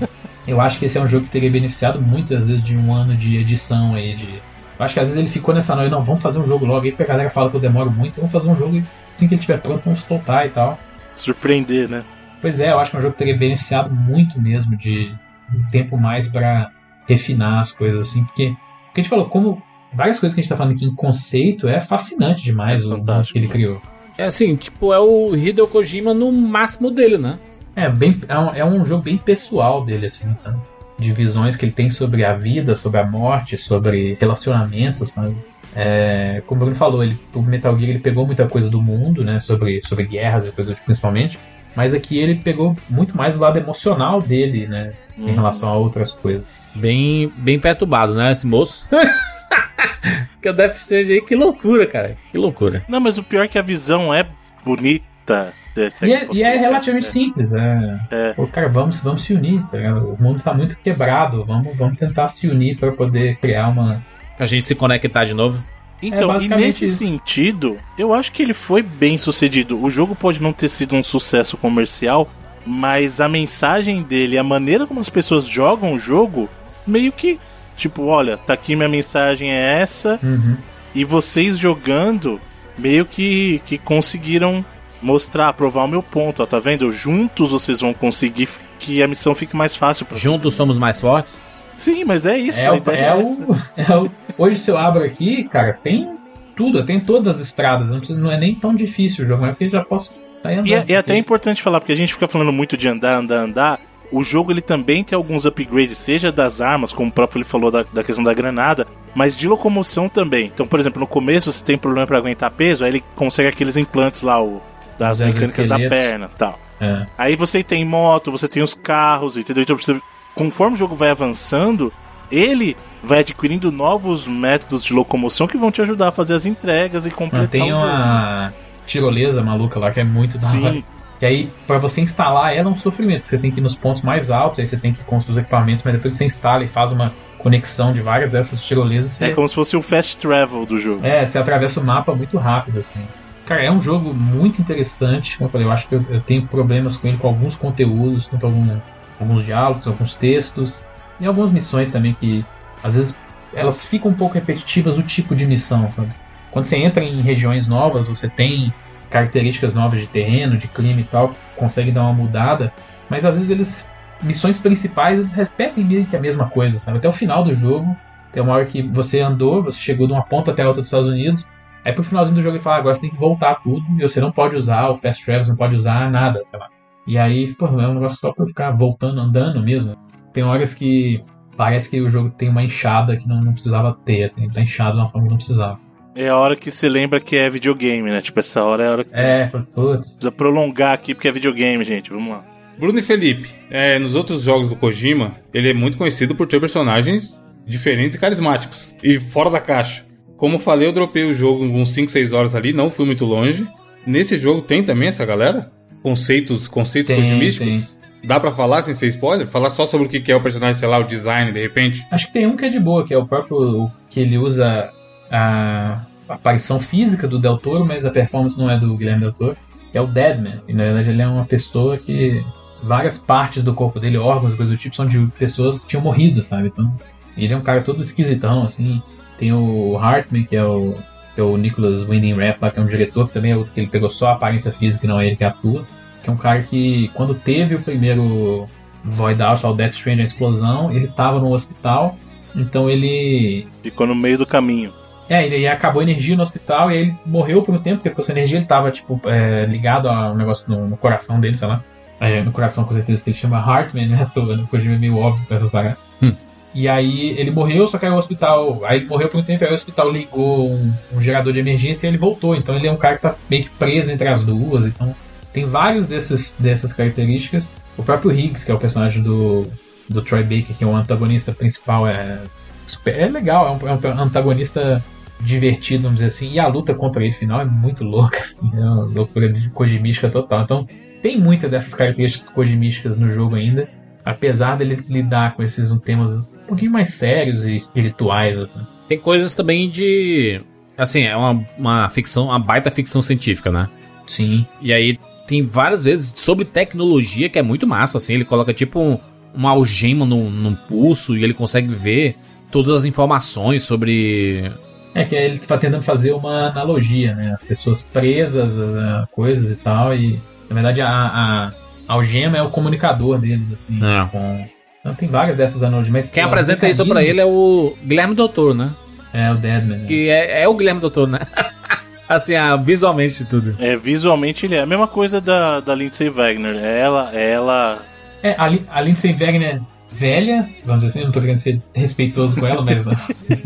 [SPEAKER 3] eu acho que esse é um jogo que teria beneficiado muito, às vezes, de um ano de edição aí, de. Eu acho que às vezes ele ficou nessa noite, não, vamos fazer um jogo logo, aí a galera fala que eu demoro muito, vamos fazer um jogo e assim que ele estiver pronto, vamos soltar e tal.
[SPEAKER 4] Surpreender, né?
[SPEAKER 3] Pois é, eu acho que é um jogo que teria beneficiado muito mesmo de um tempo mais pra refinar as coisas, assim, porque, porque a gente falou, como várias coisas que a gente tá falando aqui em conceito, é fascinante demais
[SPEAKER 4] É
[SPEAKER 3] o que ele
[SPEAKER 4] né?
[SPEAKER 3] criou.
[SPEAKER 1] É assim, tipo, é o Hideo Kojima no máximo dele, né?
[SPEAKER 3] É, bem, é, um, é um jogo bem pessoal dele, assim, sabe? De visões que ele tem sobre a vida, sobre a morte, sobre relacionamentos, sabe? É, como o Bruno falou, ele, o Metal Gear ele pegou muita coisa do mundo, né? Sobre, sobre guerras e coisas principalmente. Mas aqui ele pegou muito mais o lado emocional dele, né? Em relação a outras coisas.
[SPEAKER 1] Bem, bem perturbado, né, esse moço? que o Death Stranding aí, que loucura, cara. Que loucura.
[SPEAKER 4] Não, mas o pior é que a visão é bonita.
[SPEAKER 3] E é, e é relativamente simples. É,
[SPEAKER 4] É.
[SPEAKER 3] Pô, cara, vamos, vamos se unir, tá ligado? O mundo tá muito quebrado. Vamos, vamos tentar se unir para poder criar uma.
[SPEAKER 1] Pra gente se conectar de novo.
[SPEAKER 4] Então,
[SPEAKER 3] É
[SPEAKER 4] e nesse
[SPEAKER 3] isso.
[SPEAKER 4] sentido, eu acho que ele foi bem sucedido. O jogo pode não ter sido um sucesso comercial, mas a mensagem dele, a maneira como as pessoas jogam o jogo, meio que, tipo, olha, tá aqui minha mensagem é essa,
[SPEAKER 3] Uhum.
[SPEAKER 4] e vocês jogando, meio que, que conseguiram mostrar, provar o meu ponto, ó, tá vendo? Juntos vocês vão conseguir que a missão fique mais fácil pra
[SPEAKER 1] Juntos somos mais fortes.
[SPEAKER 4] Sim, mas é isso.
[SPEAKER 3] É, o, é,
[SPEAKER 4] é
[SPEAKER 3] o, é o. Hoje, se eu abro aqui, cara, tem tudo, tem todas as estradas. Não, precisa- não é nem tão difícil o jogo, é porque já posso sair andando.
[SPEAKER 4] E é, é até importante falar, porque a gente fica falando muito de andar, andar, andar. O jogo ele também tem alguns upgrades, seja das armas, como o próprio ele falou da, da questão da granada, mas de locomoção também. Então, por exemplo, no começo você tem problema pra aguentar peso, aí ele consegue aqueles implantes lá, o, das
[SPEAKER 3] Os
[SPEAKER 4] mecânicas da perna tal.
[SPEAKER 3] É.
[SPEAKER 4] Aí você tem moto, você tem os carros, entendeu? Então, você- conforme o jogo vai avançando, ele vai adquirindo novos métodos de locomoção que vão te ajudar a fazer as entregas e completar
[SPEAKER 3] tem
[SPEAKER 4] o jogo.
[SPEAKER 3] uma tirolesa maluca lá que é muito da hora. Que aí, pra você instalar ela é um sofrimento, você tem que ir nos pontos mais altos, aí você tem que construir os equipamentos, mas depois que você instala e faz uma conexão de várias dessas tirolesas, você,
[SPEAKER 4] é como se fosse o fast travel do jogo.
[SPEAKER 3] é, você atravessa o mapa muito rápido, assim. Cara, é um jogo muito interessante, como eu falei, eu acho que eu, eu tenho problemas com ele, com alguns conteúdos, com algum- alguns diálogos, alguns textos, e algumas missões também que, às vezes, elas ficam um pouco repetitivas, o tipo de missão, sabe? Quando você entra em regiões novas, você tem características novas de terreno, de clima e tal, que consegue dar uma mudada, mas às vezes eles, missões principais, eles repetem meio que a mesma coisa, sabe? Até o final do jogo, tem uma hora que você andou, você chegou de uma ponta até a outra dos Estados Unidos, aí pro finalzinho do jogo ele fala, agora você tem que voltar tudo, e você não pode usar o Fast Travel, não pode usar nada, sei lá. E aí, pô, é um negócio só pra ficar voltando, andando mesmo. Tem horas que parece que o jogo tem uma enxada que não, não precisava ter, assim, tá inchado de uma forma que não precisava.
[SPEAKER 4] É a hora que você lembra que é videogame, né? Tipo, essa hora é a hora que
[SPEAKER 3] É, putz.
[SPEAKER 4] precisa prolongar aqui porque é videogame, gente. Vamos lá.
[SPEAKER 2] Bruno e Felipe, é, nos outros jogos do Kojima, ele é muito conhecido por ter personagens diferentes e carismáticos. E fora da caixa. Como eu falei, eu dropei o jogo uns 5, 6 horas ali, não fui muito longe. Nesse jogo tem também essa galera? Conceitos, conceitos
[SPEAKER 3] Tem,
[SPEAKER 2] kojimísticos? Dá pra falar sem ser spoiler? Falar só sobre o que que é o personagem, sei lá, o design, de repente?
[SPEAKER 3] Acho que tem um que é de boa, que é o próprio que ele usa a aparição física do Del Toro, mas a performance não é do Guilherme Del Toro, que é o Deadman. E na verdade ele é uma pessoa que várias partes do corpo dele, órgãos, coisas do tipo, são de pessoas que tinham morrido, sabe? Então, ele é um cara todo esquisitão, assim. Tem o Hartman, que é o, que é o Nicholas Winding Refn, que é um diretor, que também é outro que ele pegou só a aparência física não é ele que atua. Que é um cara que, quando teve o primeiro Void Out, o Death Stranding, a explosão, ele tava no hospital, então ele
[SPEAKER 4] Ficou no meio do caminho.
[SPEAKER 3] É, ele acabou a energia no hospital e ele morreu por um tempo, porque ficou sem energia, ele tava, tipo, é, ligado a um negócio no, no coração dele, sei lá. É, no coração, com certeza, que ele chama Heartman, né? à toa, né? Coisa meio óbvio com essas paradas.
[SPEAKER 1] Hum.
[SPEAKER 3] E aí ele morreu, só que aí o hospital. Aí ele morreu por um tempo, aí o hospital ligou um, um gerador de emergência e ele voltou. Então ele é um cara que tá meio que preso entre as duas. Então tem vários desses, dessas características. O próprio Higgs, que é o personagem do, do Troy Baker, que é o antagonista principal, é, super- é legal, é um, é um antagonista divertido, vamos dizer assim. E a luta contra ele final é muito louca, assim, é uma loucura de Kojimística total. Então, tem muitas dessas características Kojimísticas no jogo ainda, apesar dele lidar com esses temas um pouquinho mais sérios e espirituais, assim.
[SPEAKER 1] Tem coisas também de. Assim, é uma, uma ficção, uma baita ficção científica, né?
[SPEAKER 3] Sim.
[SPEAKER 1] E aí tem várias vezes sobre tecnologia que é muito massa, assim. Ele coloca tipo um, uma algema no, no pulso e ele consegue ver todas as informações sobre.
[SPEAKER 3] É que ele tá tentando fazer uma analogia, né? As pessoas presas a coisas e tal, e na verdade a, a algema é o comunicador deles, assim.
[SPEAKER 1] É.
[SPEAKER 3] Com... Então tem várias dessas analogias. Mas
[SPEAKER 1] Quem
[SPEAKER 3] ó,
[SPEAKER 1] apresenta isso pra ele é o Guilherme Doutor, né?
[SPEAKER 3] É o Deadman. né?
[SPEAKER 1] Que é, é o Guilherme Doutor, né? assim, ah, visualmente tudo.
[SPEAKER 4] É, visualmente ele é a mesma coisa da, da Lindsay Wagner. É Ela, é ela.
[SPEAKER 3] É, a, a Lindsay Wagner velha, vamos dizer assim, não tô querendo ser respeitoso com ela, mas no,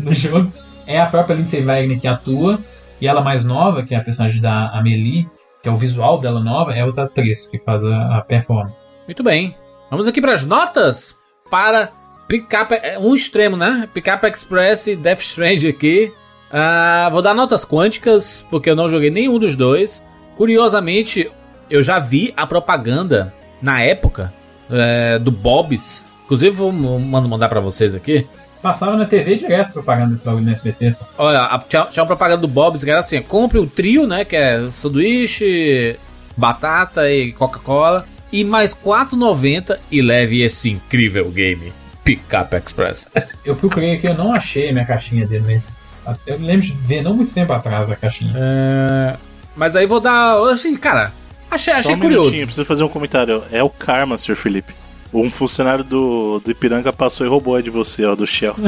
[SPEAKER 3] no jogo, é a própria Lindsay Wagner que atua, e ela mais nova, que é a personagem da Amelie, que é o visual dela nova, é outra atriz que faz a, a performance.
[SPEAKER 1] Muito bem. Vamos aqui pras notas para Pickup, é, um extremo, né? Pickup Express e Death Strange aqui. Ah, vou dar notas quânticas, porque eu não joguei nenhum dos dois. Curiosamente, eu já vi a propaganda na época é, do Bob's. Inclusive, vou mandar pra vocês aqui.
[SPEAKER 3] Passava na TV direto propaganda desse bagulho no SBT.
[SPEAKER 1] Olha, a- tinha, tinha uma propaganda do Bob's que era assim: compre o trio, né? Que é sanduíche, batata e Coca-Cola. E mais R$ 4,90 e leve esse incrível game. Pickup Express.
[SPEAKER 3] Eu procurei aqui, eu não achei a minha caixinha dele, mas eu lembro de ver não muito tempo atrás a caixinha.
[SPEAKER 1] É, Mas aí vou dar. Assim, cara, achei,
[SPEAKER 4] Só
[SPEAKER 1] achei
[SPEAKER 4] um
[SPEAKER 1] curioso.
[SPEAKER 4] preciso fazer um comentário. É o Karma, Sr. Felipe. Um funcionário do, do Ipiranga passou e roubou a de você, ó, do Shell.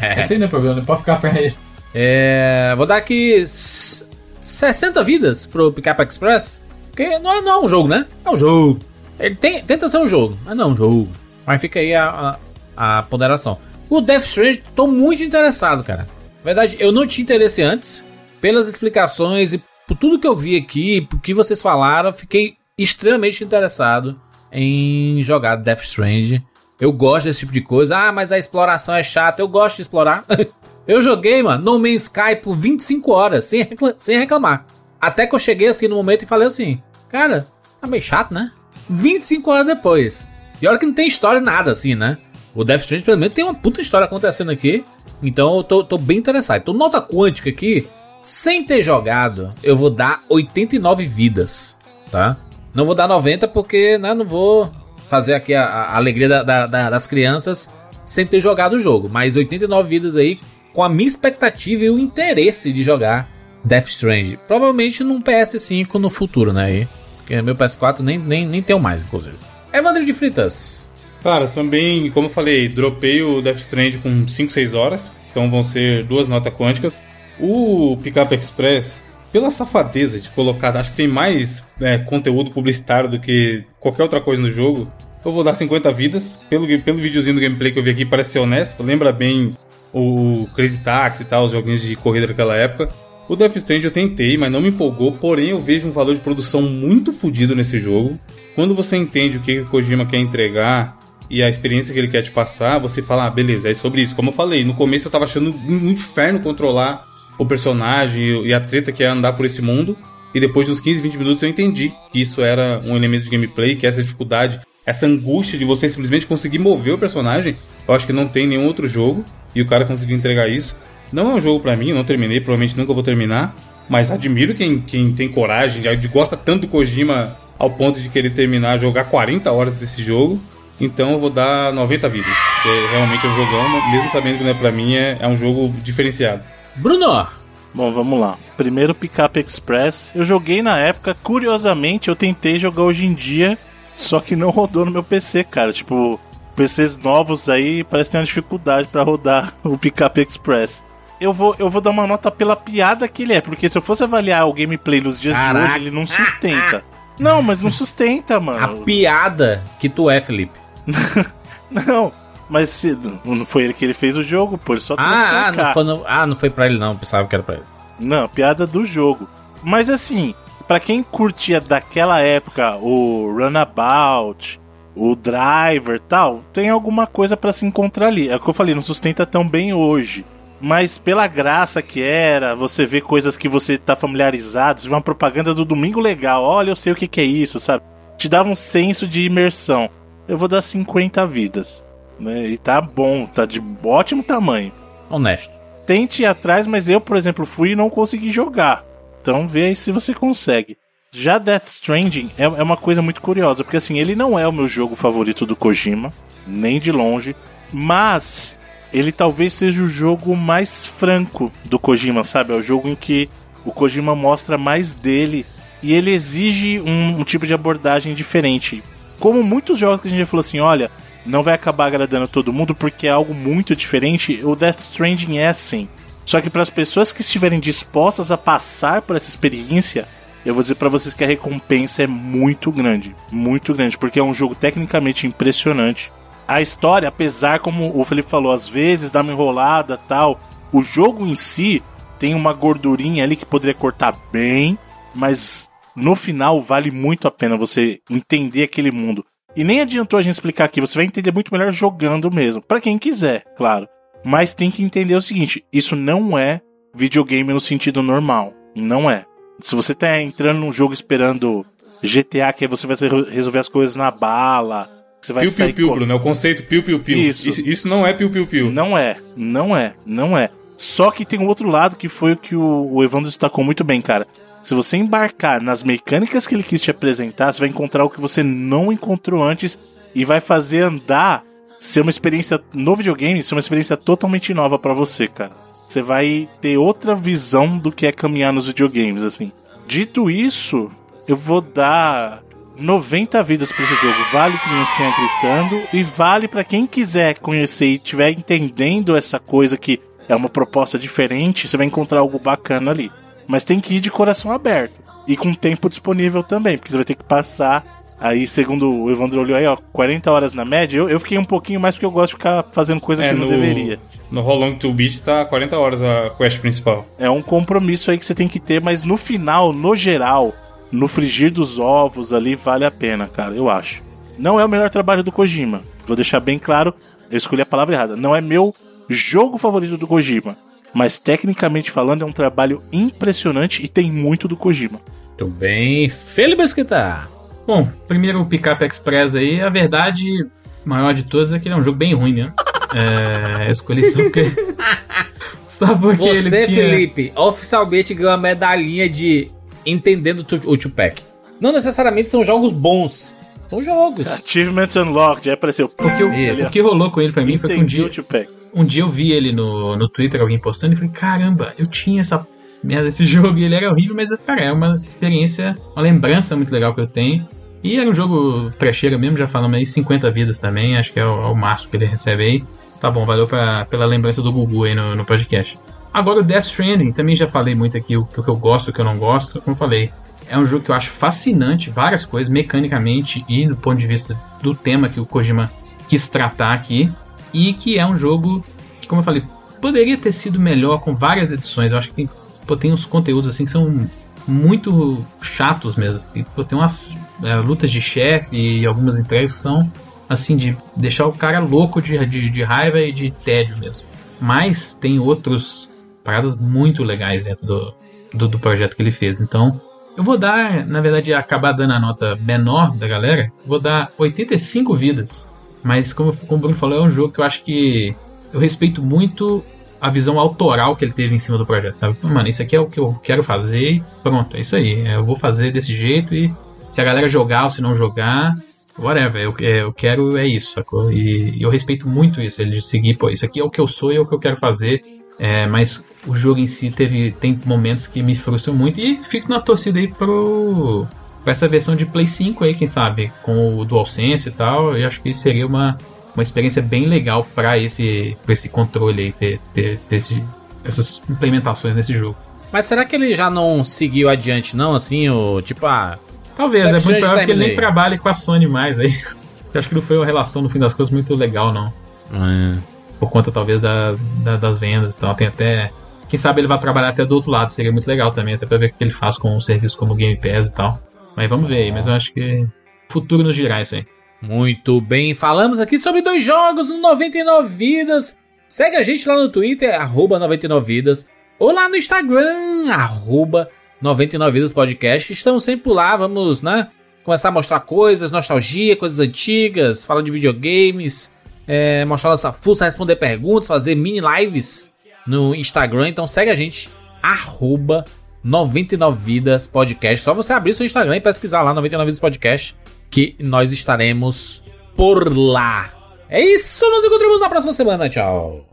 [SPEAKER 1] É.
[SPEAKER 3] Esse aí não é problema, não pode ficar pra ele.
[SPEAKER 1] É, vou dar aqui s- 60 vidas pro Pickup Express. Porque não é, não é um jogo, né? É um jogo. Ele tem, tenta ser um jogo, mas não é um jogo. Mas fica aí a, a, a ponderação. O Death Strange, tô muito interessado, cara. Na verdade, eu não tinha interesse antes. Pelas explicações e por tudo que eu vi aqui, por que vocês falaram, fiquei extremamente interessado em jogar Death Strange. Eu gosto desse tipo de coisa. Ah, mas a exploração é chata. Eu gosto de explorar. eu joguei, mano, No Man's Sky por 25 horas, sem, recla- sem reclamar. Até que eu cheguei assim no momento e falei assim: Cara, tá meio chato, né? 25 horas depois. E olha que não tem história nada assim, né? O Death Stranding, pelo menos, tem uma puta história acontecendo aqui. Então eu tô, tô bem interessado. Então, nota quântica aqui, sem ter jogado, eu vou dar 89 vidas, tá? Não vou dar 90 porque, né, não vou fazer aqui a, a alegria da- da- da- das crianças sem ter jogado o jogo. Mas 89 vidas aí, com a minha expectativa e o interesse de jogar Death Strange. Provavelmente num PS5 no futuro, né? Porque meu PS4 nem, nem, nem tenho mais, inclusive. Evandro de Fritas.
[SPEAKER 2] Cara, também, como eu falei, dropei o Death Strand com 5, 6 horas. Então vão ser duas notas quânticas. O Pickup Express, pela safadeza de colocar, acho que tem mais é, conteúdo publicitário do que qualquer outra coisa no jogo. Eu vou dar 50 vidas. Pelo, pelo videozinho do gameplay que eu vi aqui, parece ser honesto. Lembra bem o Crazy Taxi e tal, os joguinhos de corrida daquela época. O Death Stranding eu tentei, mas não me empolgou. Porém, eu vejo um valor de produção muito fodido nesse jogo. Quando você entende o que o Kojima quer entregar e a experiência que ele quer te passar, você fala, ah, beleza, é sobre isso. Como eu falei, no começo eu tava achando um inferno controlar o personagem e a treta que é andar por esse mundo. E depois de uns 15, 20 minutos eu entendi que isso era um elemento de gameplay, que essa dificuldade, essa angústia de você simplesmente conseguir mover o personagem, eu acho que não tem nenhum outro jogo. E o cara conseguiu entregar isso. Não é um jogo pra mim, não terminei, provavelmente nunca vou terminar. Mas admiro quem, quem tem coragem, já gosta tanto do Kojima ao ponto de querer terminar, jogar 40 horas desse jogo. Então eu vou dar 90 vidas. Porque realmente é um jogão, mesmo sabendo que não é pra mim, é, é um jogo diferenciado.
[SPEAKER 1] Bruno.
[SPEAKER 4] Bom, vamos lá. Primeiro Pickup Express. Eu joguei na época, curiosamente, eu tentei jogar hoje em dia, só que não rodou no meu PC, cara. Tipo, PCs novos aí parece que tem uma dificuldade pra rodar o Pickup Express. Eu vou, eu vou dar uma nota pela piada que ele é, porque se eu fosse avaliar o gameplay nos dias
[SPEAKER 1] Caraca.
[SPEAKER 4] de hoje, ele não sustenta. Não, mas não sustenta,
[SPEAKER 1] A
[SPEAKER 4] mano.
[SPEAKER 1] piada que tu é, Felipe.
[SPEAKER 4] Não, mas se, não foi ele que ele fez o jogo, pô, ele só
[SPEAKER 1] Ah, ah, não foi, no- ah, não foi pra ele não, pensava que era pra ele.
[SPEAKER 4] Não, piada do jogo. Mas assim, pra quem curtia daquela época o Runabout, o Driver tal, tem alguma coisa pra se encontrar ali. É o que eu falei, não sustenta tão bem hoje. Mas pela graça que era, você vê coisas que você tá familiarizado, você vê uma propaganda do Domingo Legal, olha, eu sei o que, que é isso, sabe? Te dava um senso de imersão. Eu vou dar 50 vidas. Né? E tá bom, tá de ótimo tamanho.
[SPEAKER 1] Honesto.
[SPEAKER 4] Tente ir atrás, mas eu, por exemplo, fui e não consegui jogar. Então vê aí se você consegue. Já Death Stranding é, é uma coisa muito curiosa, porque assim, ele não é o meu jogo favorito do Kojima, nem de longe, mas ele talvez seja o jogo mais franco do Kojima, sabe? É o jogo em que o Kojima mostra mais dele e ele exige um, um tipo de abordagem diferente. Como muitos jogos que a gente já falou assim, olha, não vai acabar agradando todo mundo porque é algo muito diferente, o Death Stranding é assim. Só que para as pessoas que estiverem dispostas a passar por essa experiência, eu vou dizer para vocês que a recompensa é muito grande, muito grande, porque é um jogo tecnicamente impressionante a história, apesar, como o Felipe falou, às vezes dá uma enrolada tal, o jogo em si tem uma gordurinha ali que poderia cortar bem, mas no final vale muito a pena você entender aquele mundo. E nem adiantou a gente explicar aqui, você vai entender muito melhor jogando mesmo, para quem quiser, claro. Mas tem que entender o seguinte, isso não é videogame no sentido normal, não é. Se você tá entrando num jogo esperando GTA, que aí você vai resolver as coisas na bala, você vai
[SPEAKER 2] piu,
[SPEAKER 4] sair
[SPEAKER 2] piu, piu, Bruno. É o conceito piu, piu, piu.
[SPEAKER 4] Isso.
[SPEAKER 2] isso. Isso não é piu, piu, piu.
[SPEAKER 4] Não é, não é, não é. Só que tem um outro lado que foi o que o, o Evandro destacou muito bem, cara. Se você embarcar nas mecânicas que ele quis te apresentar, você vai encontrar o que você não encontrou antes e vai fazer andar ser uma experiência no videogame, ser uma experiência totalmente nova para você, cara. Você vai ter outra visão do que é caminhar nos videogames, assim. Dito isso, eu vou dar 90 vidas para esse jogo. Vale criancinha gritando e vale para quem quiser conhecer e estiver entendendo essa coisa que é uma proposta diferente, você vai encontrar algo bacana ali. Mas tem que ir de coração aberto e com tempo disponível também, porque você vai ter que passar aí, segundo o Evandro olhou aí, ó, 40 horas na média. Eu, eu fiquei um pouquinho mais porque eu gosto de ficar fazendo coisa
[SPEAKER 2] É,
[SPEAKER 4] que eu não
[SPEAKER 2] no-
[SPEAKER 4] deveria.
[SPEAKER 2] No How Long to Beat tá 40 horas a quest principal.
[SPEAKER 4] É um compromisso aí que você tem que ter, mas no final, no geral, no frigir dos ovos ali, vale a pena, cara, eu acho. Não é o melhor trabalho do Kojima. Vou deixar bem claro, eu escolhi a palavra errada. Não é meu jogo favorito do Kojima. Mas tecnicamente falando, é um trabalho impressionante e tem muito do Kojima.
[SPEAKER 1] Muito bem. Felipe Esquita.
[SPEAKER 3] Bom, primeiro o Pickup Express aí, a verdade maior de todas é que ele é um jogo bem ruim mesmo. É, eu escolhi só porque. só porque
[SPEAKER 1] Você,
[SPEAKER 3] ele tinha...
[SPEAKER 1] Felipe, oficialmente ganhou a medalhinha de entendendo o Tupac. Não necessariamente são jogos bons. São jogos.
[SPEAKER 4] Achievement Unlocked, aí apareceu.
[SPEAKER 3] Porque o,
[SPEAKER 1] Isso.
[SPEAKER 3] o que rolou com ele pra mim foi que um
[SPEAKER 4] Entendi
[SPEAKER 3] dia,
[SPEAKER 4] o Tupac.
[SPEAKER 3] Um dia eu vi ele no, no Twitter, alguém postando, e falei, caramba, eu tinha essa merda desse jogo e ele era horrível, mas cara, é uma experiência, uma lembrança muito legal que eu tenho. E era um jogo trecheira mesmo, já falamos aí, 50 vidas também, acho que é o, é o máximo que ele recebe aí. Tá bom, valeu pra, pela lembrança do Gugu aí no, no podcast. Agora o Death Stranding, também já falei muito aqui o, o que eu gosto, o que eu não gosto, como eu falei. É um jogo que eu acho fascinante, várias coisas, mecanicamente e do ponto de vista do tema que o Kojima quis tratar aqui. E que é um jogo que, como eu falei, poderia ter sido melhor com várias edições. Eu acho que tem, pô, tem uns conteúdos assim que são muito chatos mesmo. Tem, pô, tem umas é, lutas de chefe e algumas entregas que são assim de deixar o cara louco de, de, de raiva e de tédio mesmo. Mas tem outros paradas muito legais dentro do, do, do projeto que ele fez. Então, eu vou dar, na verdade, acabar dando a nota menor da galera. Vou dar 85 vidas. Mas, como, como o Bruno falou, é um jogo que eu acho que eu respeito muito a visão autoral que ele teve em cima do projeto. Sabe? Mano, isso aqui é o que eu quero fazer pronto, é isso aí. Eu vou fazer desse jeito e se a galera jogar ou se não jogar, whatever. Eu, é, eu quero, é isso, sacou? E, eu respeito muito isso, ele seguir, pô, isso aqui é o que eu sou e é o que eu quero fazer. É, mas o jogo em si teve tem momentos que me frustram muito e fico na torcida aí pro pra essa versão de Play 5 aí, quem sabe, com o DualSense e tal, eu acho que seria uma, uma experiência bem legal para esse pra esse controle aí ter, ter, ter esse- essas implementações nesse jogo.
[SPEAKER 1] Mas será que ele já não seguiu adiante, não? Assim, o tipo, ah,
[SPEAKER 3] Talvez, é muito provável que ele nem trabalhe com a Sony mais aí. Eu acho que não foi uma relação, no fim das coisas, muito legal, não.
[SPEAKER 1] hum,
[SPEAKER 3] Por conta, talvez, da, da- das vendas e tal. Tem até. Quem sabe ele vai trabalhar até do outro lado, seria muito legal também, até pra ver o que ele faz com um serviço como o Game Pass e tal. Mas vamos ver aí, mas eu acho que. Futuro nos dirá isso aí.
[SPEAKER 1] muito bem. Falamos aqui sobre dois jogos no 99 vidas. Segue a gente lá no Twitter, arroba 99vidas, ou lá no Instagram, arroba 99vidas podcast. Estamos sempre por lá, vamos, né? Começar a mostrar coisas, nostalgia, coisas antigas, falar de videogames, é, mostrar nossa força, responder perguntas, fazer mini lives no Instagram. Então segue a gente, arroba 99vidas podcast. Só você abrir seu Instagram e pesquisar lá 99vidas podcast, que nós estaremos por lá. É isso, nos encontramos na próxima semana. Tchau.